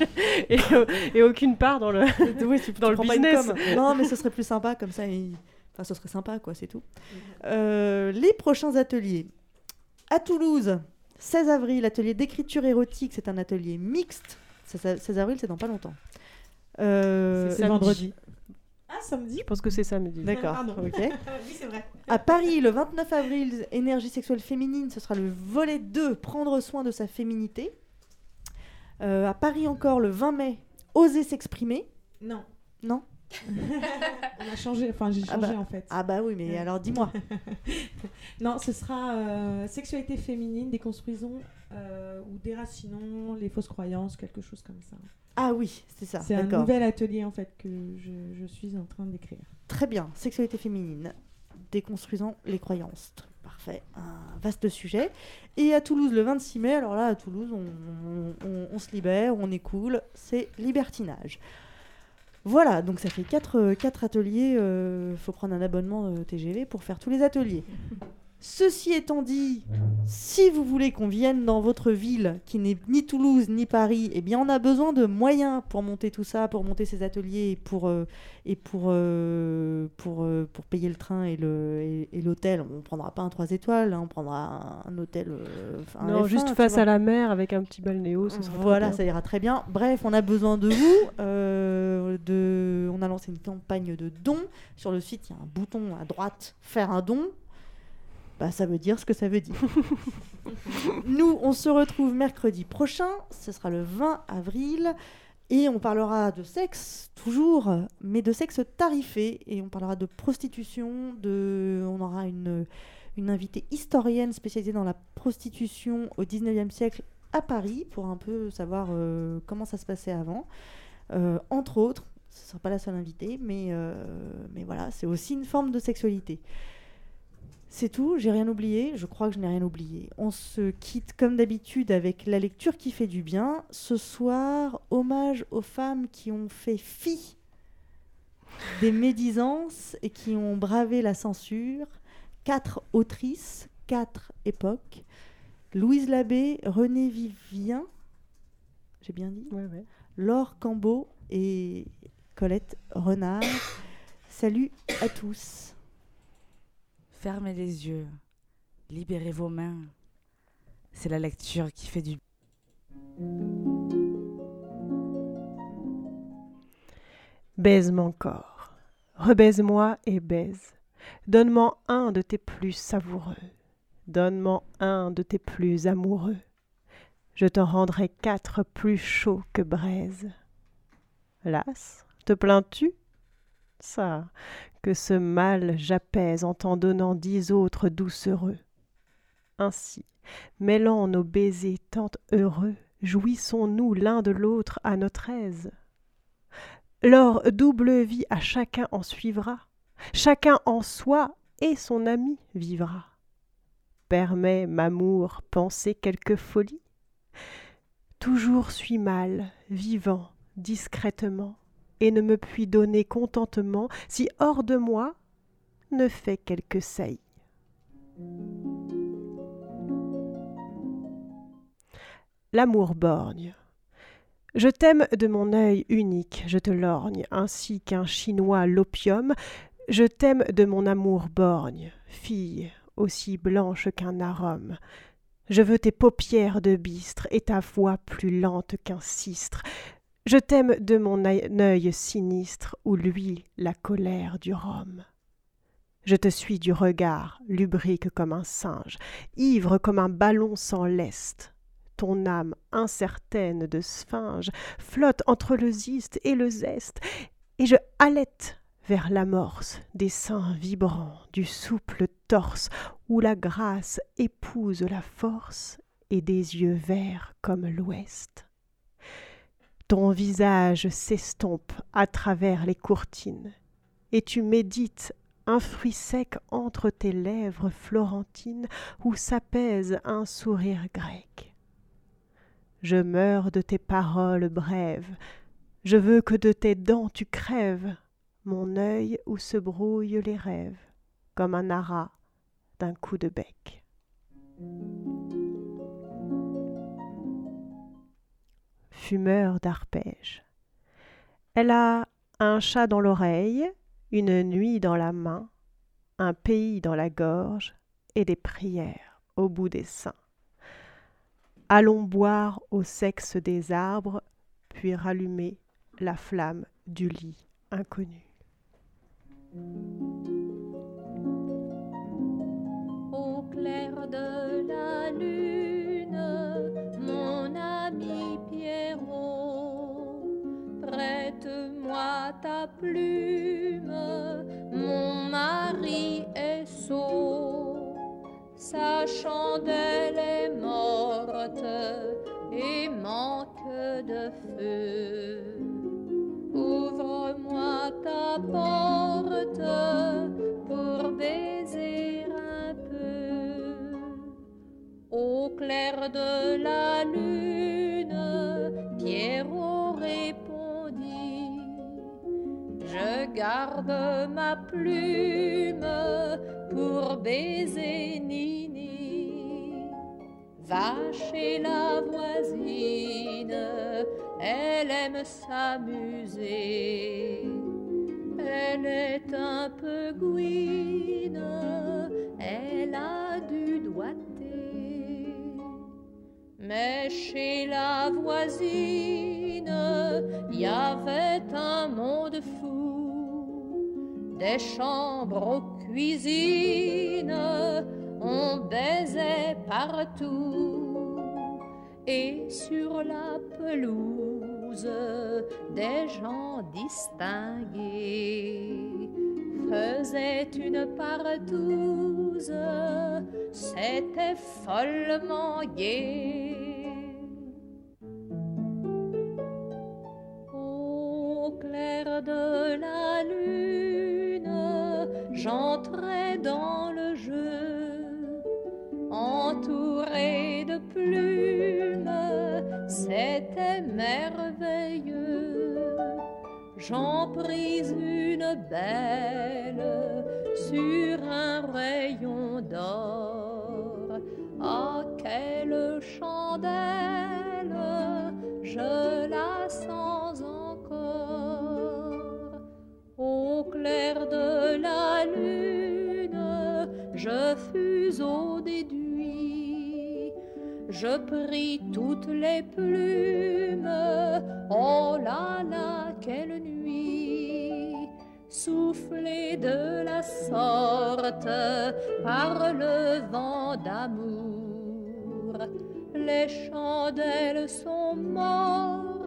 et, euh, et aucune part dans le, Oui, tu- le business. Non, mais ce serait plus sympa comme ça. il- Enfin, ce serait sympa, quoi, c'est tout. Euh, les prochains ateliers. À Toulouse, 16 avril, atelier d'écriture érotique. C'est un atelier mixte. 16 16 avril, c'est dans pas longtemps. Euh, C'est vendredi. Ah, samedi Je pense que c'est samedi. D'accord, Pardon. ok. oui, c'est vrai. À Paris, le 29 avril, énergie sexuelle féminine, ce sera le volet 2, prendre soin de sa féminité. Euh, à Paris encore, le 20 mai, oser s'exprimer. Non. Non On a changé, enfin j'ai Ah changé bah- en fait. Ah bah oui, mais Ouais. alors dis-moi. non, ce sera euh, sexualité féminine, déconstruisons euh, ou déracinons les fausses croyances, quelque chose comme ça. Ah oui, c'est ça. C'est un nouvel atelier en fait que je, je suis en train d'écrire. Très bien, sexualité féminine, déconstruisant les croyances. Parfait, un vaste sujet. Et à Toulouse, le 26 mai, alors là, à Toulouse, on, on- on- on se libère, on est cool, c'est libertinage. Voilà, donc ça fait quatre, euh, quatre ateliers. Il faut prendre un abonnement euh, TGV pour faire tous les ateliers. Ceci étant dit, si vous voulez qu'on vienne dans votre ville, qui n'est ni Toulouse ni Paris, eh bien on a besoin de moyens pour monter tout ça, pour monter ces ateliers et pour, euh, et pour, euh, pour, euh, pour payer le train et le- et- et l'hôtel. on ne prendra pas un 3 étoiles, hein, on prendra un, un hôtel. un Non, F1, juste face à la mer avec un petit balnéo, sera Voilà, ça ira très bien. Bref, on a besoin de vous. de... On a lancé une campagne de dons. Sur le site, il y a un bouton à droite, faire un don. Bah, ça veut dire ce que ça veut dire. Nous, on se retrouve mercredi prochain. Ce sera le 20 avril. Et on parlera de sexe, toujours, mais de sexe tarifé. Et on parlera de prostitution. De... On aura une, invitée historienne spécialisée dans la prostitution au 19e siècle à Paris pour un peu savoir euh, comment ça se passait avant. Euh, entre autres, ce ne sera pas la seule invitée, mais, euh, mais voilà, c'est aussi une forme de sexualité. C'est tout, j'ai rien oublié, je crois que je n'ai rien oublié. On se quitte comme d'habitude avec la lecture qui fait du bien. Ce soir, hommage aux femmes qui ont fait fi des médisances et qui ont bravé la censure. Quatre autrices, quatre époques. Louise Labbé, René Vivien, j'ai bien dit Laure Cambeau et Colette Renard. Salut à tous. Fermez les yeux, libérez vos mains. C'est la lecture qui fait du Baise mon corps, rebaise-moi et baise. Donne-moi un de tes plus savoureux, donne-moi un de tes plus amoureux. Je t'en rendrai quatre plus chauds que braise. Las, te plains-tu? Ça, que ce mal j'apaise en t'en donnant dix autres doucereux. Ainsi, mêlant nos baisers tant heureux, jouissons-nous l'un de l'autre à notre aise. Leur double vie à chacun en suivra, chacun en soi et son ami vivra. Permets, m'amour, penser quelque folie? Toujours suis mal, vivant, discrètement, et ne me puis donner contentement si hors de moi ne fait quelque saillie. L'amour borgne. Je t'aime de mon œil unique, je te lorgne, ainsi qu'un chinois l'opium. Je t'aime de mon amour borgne, fille aussi blanche qu'un arôme. Je veux tes paupières de bistre et ta voix plus lente qu'un sistre. Je t'aime de mon œil sinistre où luit la colère du rhum. Je te suis du regard, lubrique comme un singe, ivre comme un ballon sans lest. Ton âme incertaine de sphinge flotte entre le ziste et le zeste, et je halète vers l'amorce des seins vibrants du souple torse où la grâce épouse la force et des yeux verts comme l'ouest. Ton visage s'estompe à travers les courtines, et tu médites un fruit sec entre tes lèvres florentines où s'apaise un sourire grec. Je meurs de tes paroles brèves, je veux que de tes dents tu crèves mon œil où se brouillent les rêves, comme un aras d'un coup de bec. Fumeur d'arpège. Elle a un chat dans l'oreille, une nuit dans la main, un pays dans la gorge et des prières au bout des seins. Allons boire au sexe des arbres, puis rallumer la flamme du lit inconnu. Au clair de la lune, Prête-moi ta plume, mon mari est sot, sa chandelle est morte et manque de feu. Ouvre-moi ta porte pour baiser un peu. Au clair de la lune, Pierrot répondit Je garde ma plume pour baiser Nini. Va chez la voisine, elle aime s'amuser. Elle est un peu gouine, elle a du doigté. Mais chez la voisine, y avait un monde fou. Des chambres aux cuisines, on baisait partout. Et sur la pelouse, des gens distingués faisaient une partouze. C'était follement gai. De la lune, j'entrais dans le jeu, entouré de plumes, c'était merveilleux. J'en pris une belle sur un rayon d'or. Ah, quelle chandelle, je la sens de la lune, je fus au déduit. Je pris toutes les plumes, oh là là, quelle nuit! Soufflée de la sorte par le vent d'amour, les chandelles sont mortes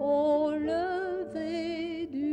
au lever du